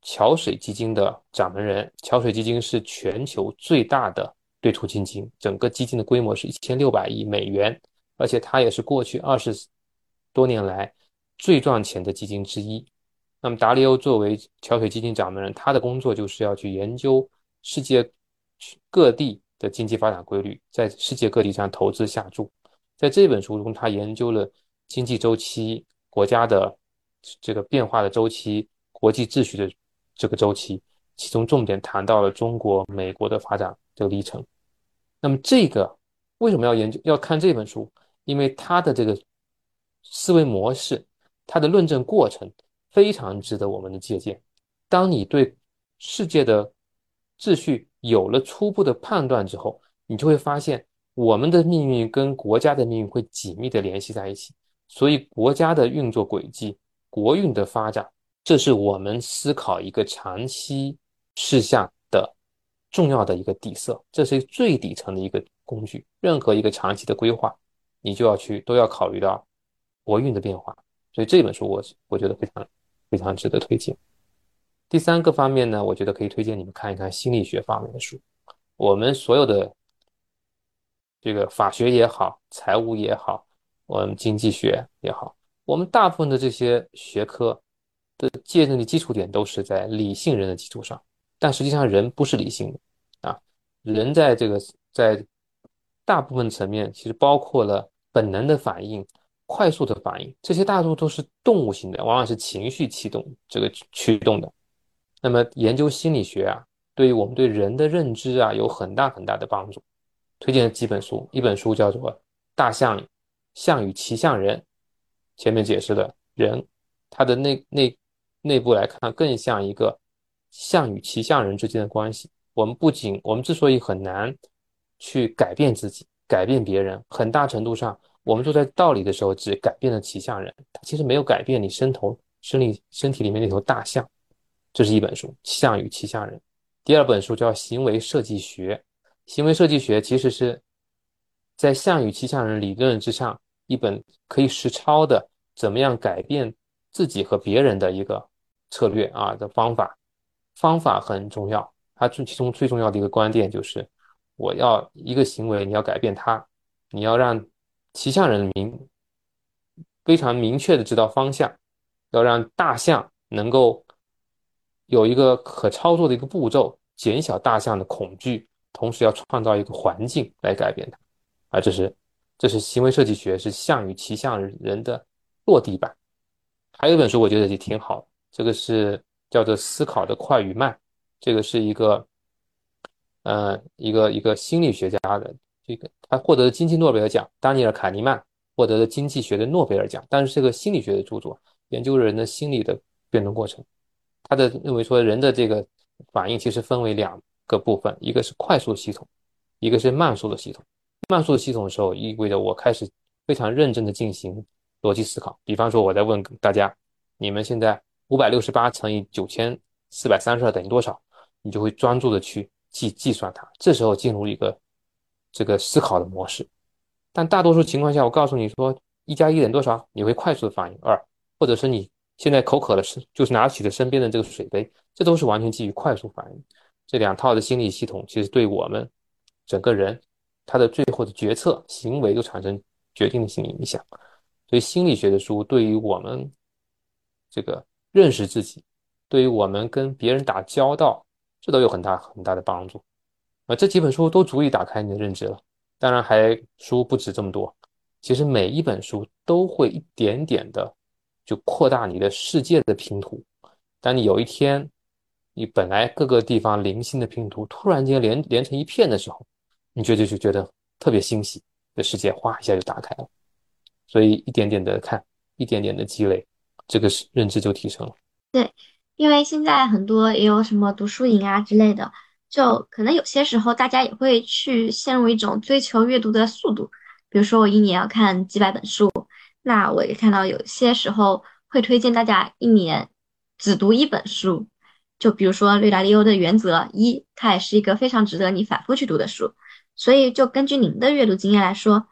桥水基金的掌门人。桥水基金是全球最大的对冲基金，整个基金的规模是一千六百亿美元。而且它也是过去二十多年来最赚钱的基金之一。那么达利欧作为桥水基金掌门人，他的工作就是要去研究世界各地的经济发展规律，在世界各地上投资下注。在这本书中，他研究了经济周期、国家的这个变化的周期、国际秩序的这个周期，其中重点谈到了中国、美国的发展这个历程。那么这个为什么要研究、要看这本书？因为他的这个思维模式，他的论证过程非常值得我们的借鉴。当你对世界的秩序有了初步的判断之后，你就会发现我们的命运跟国家的命运会紧密的联系在一起。所以，国家的运作轨迹、国运的发展，这是我们思考一个长期事项的重要的一个底色，这是最底层的一个工具。任何一个长期的规划。你就要去都要考虑到国运的变化，所以这本书我我觉得非常非常值得推荐。第三个方面呢，我觉得可以推荐你们看一看心理学方面的书。我们所有的这个法学也好，财务也好，我们经济学也好，我们大部分的这些学科的界定的基础点都是在理性人的基础上，但实际上人不是理性的啊，人在这个在大部分层面其实包括了。本能的反应，快速的反应，这些大多都是动物性的，往往是情绪驱动这个驱动的。那么研究心理学啊，对于我们对人的认知啊，有很大很大的帮助。推荐几本书，一本书叫做《大象象与骑象人》，前面解释了人，他的内内内部来看，更像一个象与骑象人之间的关系。我们不仅我们之所以很难去改变自己。改变别人，很大程度上，我们坐在道理的时候，只改变了骑象人，他其实没有改变你身头、身里、身体里面那头大象。这是一本书，《象与骑象人》。第二本书叫《行为设计学》，行为设计学其实是在象与骑象人理论之上一本可以实操的，怎么样改变自己和别人的一个策略啊的方法。方法很重要，它最其中最重要的一个观点就是，我要一个行为，你要改变它，你要让骑象人民非常明确的知道方向，要让大象能够有一个可操作的一个步骤，减小大象的恐惧，同时要创造一个环境来改变它，啊，这是这是行为设计学，是象与骑象人的落地版。还有一本书，我觉得也挺好，这个是叫做《思考的快与慢》，这个是一个，呃，一个一个心理学家的这个，他获得了经济诺贝尔奖，丹尼尔·卡尼曼获得了经济学的诺贝尔奖，但是这个心理学的著作，研究人的心理的变动过程，他的认为说人的这个反应其实分为两个部分，一个是快速系统，一个是慢速的系统。慢速系统的时候，意味着我开始非常认真的进行。逻辑思考，比方说我在问大家，你们现在五百六十八乘以九千四百三十二等于多少？你就会专注的去计计算它，这时候进入一个这个思考的模式。但大多数情况下，我告诉你说一加一等于多少，你会快速的反应二，或者是你现在口渴了，是就是拿起了身边的这个水杯，这都是完全基于快速反应。这两套的心理系统其实对我们整个人他的最后的决策行为都产生决定性影响。所以心理学的书对于我们这个认识自己，对于我们跟别人打交道，这都有很大很大的帮助。啊，这几本书都足以打开你的认知了。当然，还书不止这么多。其实每一本书都会一点点的就扩大你的世界的拼图。当你有一天，你本来各个地方零星的拼图突然间连连成一片的时候，你觉得就觉得特别欣喜，的世界哗一下就打开了。所以一点点的看，一点点的积累，这个是认知就提升了。对，因为现在很多也有什么读书营啊之类的，就可能有些时候大家也会去陷入一种追求阅读的速度。比如说我一年要看几百本书，那我也看到有些时候会推荐大家一年只读一本书。就比如说《略达利欧的原则一》，它也是一个非常值得你反复去读的书。所以就根据您的阅读经验来说。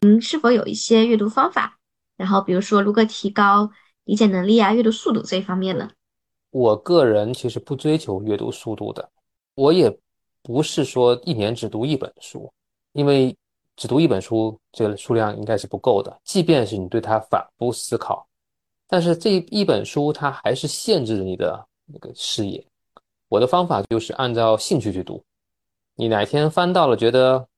您是否有一些阅读方法？然后，比如说如何提高理解能力啊、阅读速度这一方面呢？我个人其实不追求阅读速度的，我也不是说一年只读一本书，因为只读一本书这个数量应该是不够的。即便是你对它反复思考，但是这一本书它还是限制了你的那个视野。我的方法就是按照兴趣去读，你哪天翻到了觉得。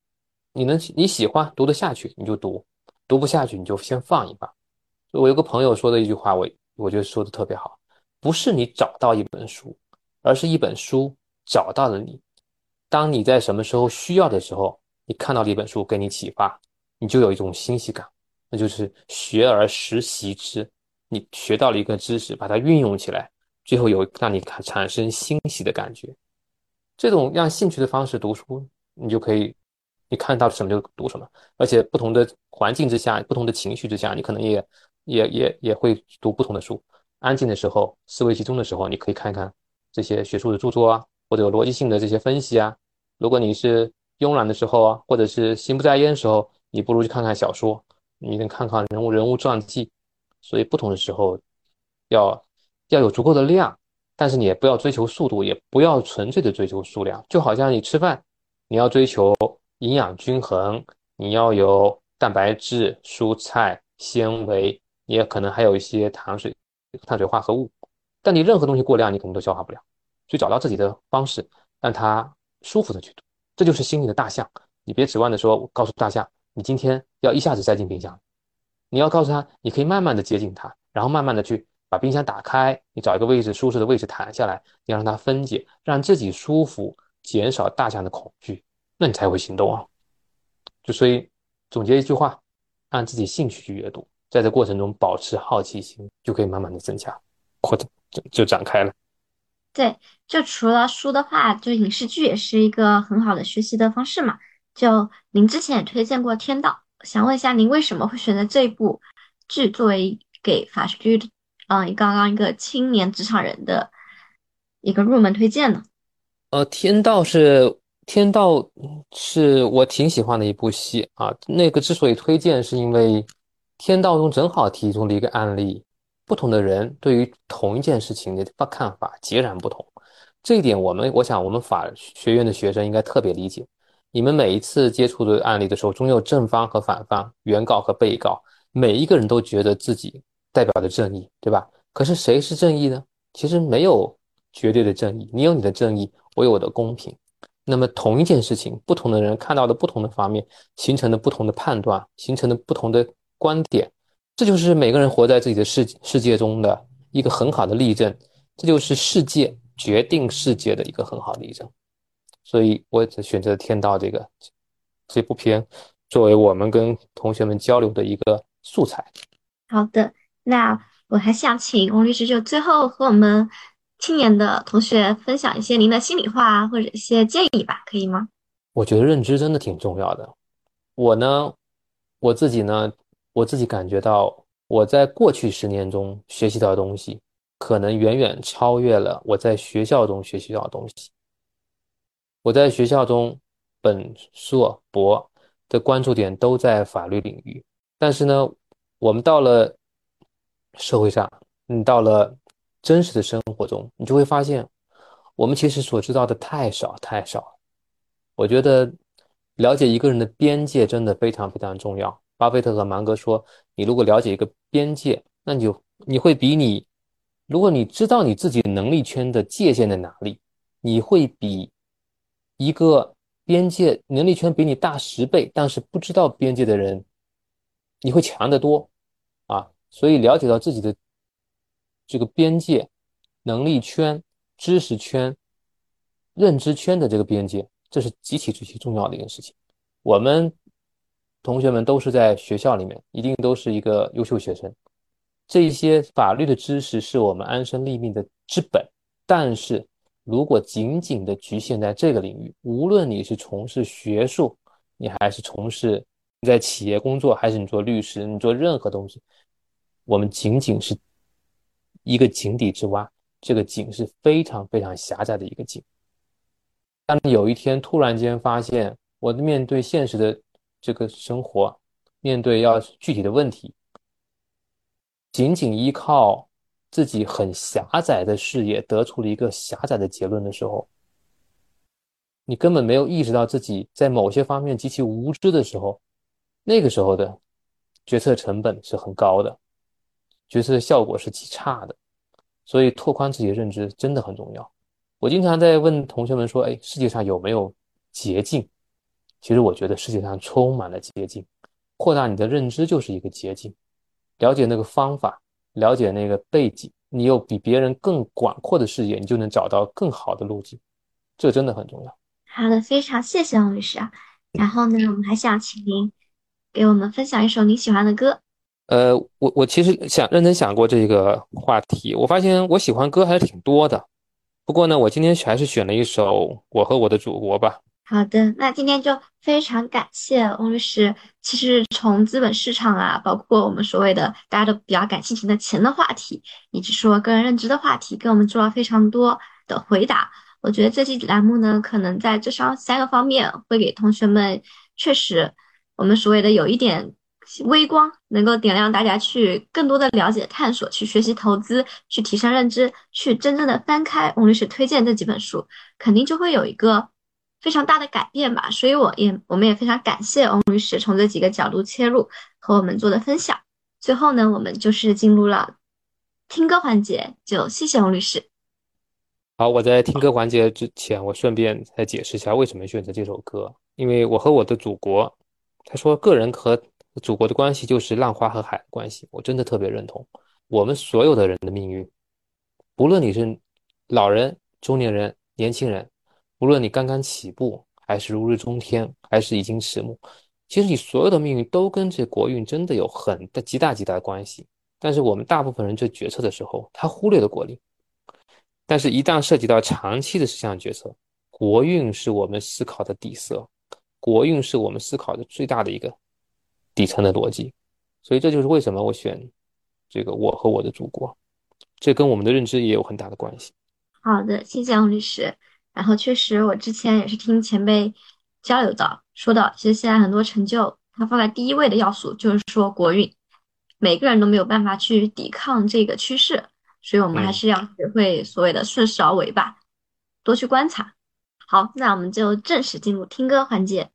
你能你喜欢读得下去，你就读；读不下去，你就先放一放。我有个朋友说的一句话，我我觉得说的特别好：不是你找到一本书，而是一本书找到了你。当你在什么时候需要的时候，你看到了一本书给你启发，你就有一种欣喜感，那就是学而时习之。你学到了一个知识，把它运用起来，最后有让你产生欣喜的感觉。这种让兴趣的方式读书，你就可以。你看到什么就读什么，而且不同的环境之下、不同的情绪之下，你可能也也也也会读不同的书。安静的时候、思维集中的时候，你可以看看这些学术的著作啊，或者有逻辑性的这些分析啊。如果你是慵懒的时候啊，或者是心不在焉的时候，你不如去看看小说，你能看看人物人物传记。所以不同的时候要要有足够的量，但是你也不要追求速度，也不要纯粹的追求数量。就好像你吃饭，你要追求。营养均衡，你要有蛋白质、蔬菜、纤维，你也可能还有一些糖水、碳水化合物。但你任何东西过量，你可能都消化不了。所以找到自己的方式，让它舒服的去读，这就是心里的大象。你别指望的说，告诉大象，你今天要一下子塞进冰箱。你要告诉他，你可以慢慢的接近它，然后慢慢的去把冰箱打开，你找一个位置舒适的位置躺下来，你让它分解，让自己舒服，减少大象的恐惧。那你才会行动啊！就所以总结一句话，按自己兴趣去阅读，在这过程中保持好奇心，就可以慢慢的增加，扩展就就展开了。对，就除了书的话，就影视剧也是一个很好的学习的方式嘛。就您之前也推荐过《天道》，想问一下您为什么会选择这部剧作为给法剧啊，刚刚一个青年职场人的一个入门推荐呢？呃，《天道》是。天道是我挺喜欢的一部戏啊。那个之所以推荐，是因为天道中正好提出了一个案例，不同的人对于同一件事情的看法截然不同。这一点，我们我想我们法学院的学生应该特别理解。你们每一次接触的案例的时候，总有正方和反方、原告和被告，每一个人都觉得自己代表的正义，对吧？可是谁是正义呢？其实没有绝对的正义，你有你的正义，我有我的公平。那么同一件事情，不同的人看到的不同的方面，形成的不同的判断，形成的不同的观点，这就是每个人活在自己的世世界中的一个很好的例证。这就是世界决定世界的一个很好的例证。所以，我选择《天道》这个这部片作为我们跟同学们交流的一个素材。好的，那我还想请翁律师就最后和我们。青年的同学分享一些您的心里话或者一些建议吧，可以吗？我觉得认知真的挺重要的。我呢，我自己呢，我自己感觉到我在过去十年中学习到的东西，可能远远超越了我在学校中学习到的东西。我在学校中本硕博的关注点都在法律领域，但是呢，我们到了社会上，你到了。真实的生活中，你就会发现，我们其实所知道的太少太少。我觉得了解一个人的边界真的非常非常重要。巴菲特和芒格说：“你如果了解一个边界，那你就你会比你，如果你知道你自己能力圈的界限在哪里，你会比一个边界能力圈比你大十倍，但是不知道边界的人，你会强得多！所以了解到自己的。”这个边界、能力圈、知识圈、认知圈的这个边界，这是极其极其重要的一件事情。我们同学们都是在学校里面，一定都是一个优秀学生。这些法律的知识是我们安身立命的之本。但是如果仅仅的局限在这个领域，无论你是从事学术，你还是从事你在企业工作，还是你做律师，你做任何东西，我们仅仅是。一个井底之蛙，这个井是非常非常狭窄的一个井。当有一天突然间发现，我面对现实的这个生活，面对要具体的问题，仅仅依靠自己很狭窄的视野得出了一个狭窄的结论的时候，你根本没有意识到自己在某些方面极其无知的时候，那个时候的决策成本是很高的。决策的效果是极差的，所以拓宽自己的认知真的很重要。我经常在问同学们说：“哎，世界上有没有捷径？”其实我觉得世界上充满了捷径，扩大你的认知就是一个捷径。了解那个方法，了解那个背景，你有比别人更广阔的视野，你就能找到更好的路径。这真的很重要。好的，非常谢谢王律师啊。然后呢，我们还想请您给我们分享一首你喜欢的歌。呃，我我其实想认真想过这个话题，我发现我喜欢歌还是挺多的。不过呢，我今天还是选了一首《我和我的祖国》吧。好的，那今天就非常感谢翁律师。其实从资本市场啊，包括我们所谓的大家都比较感兴趣的钱的话题，以及说个人认知的话题，给我们做了非常多的回答。我觉得这期栏目呢，可能在这上三个方面会给同学们确实我们所谓的有一点。微光能够点亮大家去更多的了解、探索、去学习投资、去提升认知、去真正的翻开翁律师推荐这几本书，肯定就会有一个非常大的改变吧。所以我也我们也非常感谢翁律师从这几个角度切入和我们做的分享。最后呢，我们就是进入了听歌环节，就谢谢翁律师。好，我在听歌环节之前，我顺便再解释一下为什么选择这首歌，因为我和我的祖国，他说个人和。祖国的关系就是浪花和海的关系，我真的特别认同。我们所有的人的命运，不论你是老人、中年人、年轻人，无论你刚刚起步，还是如日中天，还是已经迟暮，其实你所有的命运都跟这国运真的有很大、极大、极大的关系。但是我们大部分人做决策的时候，他忽略了国力。但是，一旦涉及到长期的事项决策，国运是我们思考的底色，国运是我们思考的最大的一个。底层的逻辑，所以这就是为什么我选这个我和我的祖国，这跟我们的认知也有很大的关系。好的，谢谢王律师。然后确实，我之前也是听前辈交流到说到，其实现在很多成就，它放在第一位的要素就是说国运，每个人都没有办法去抵抗这个趋势，所以我们还是要学会所谓的顺势而为吧。多去观察。好，那我们就正式进入听歌环节。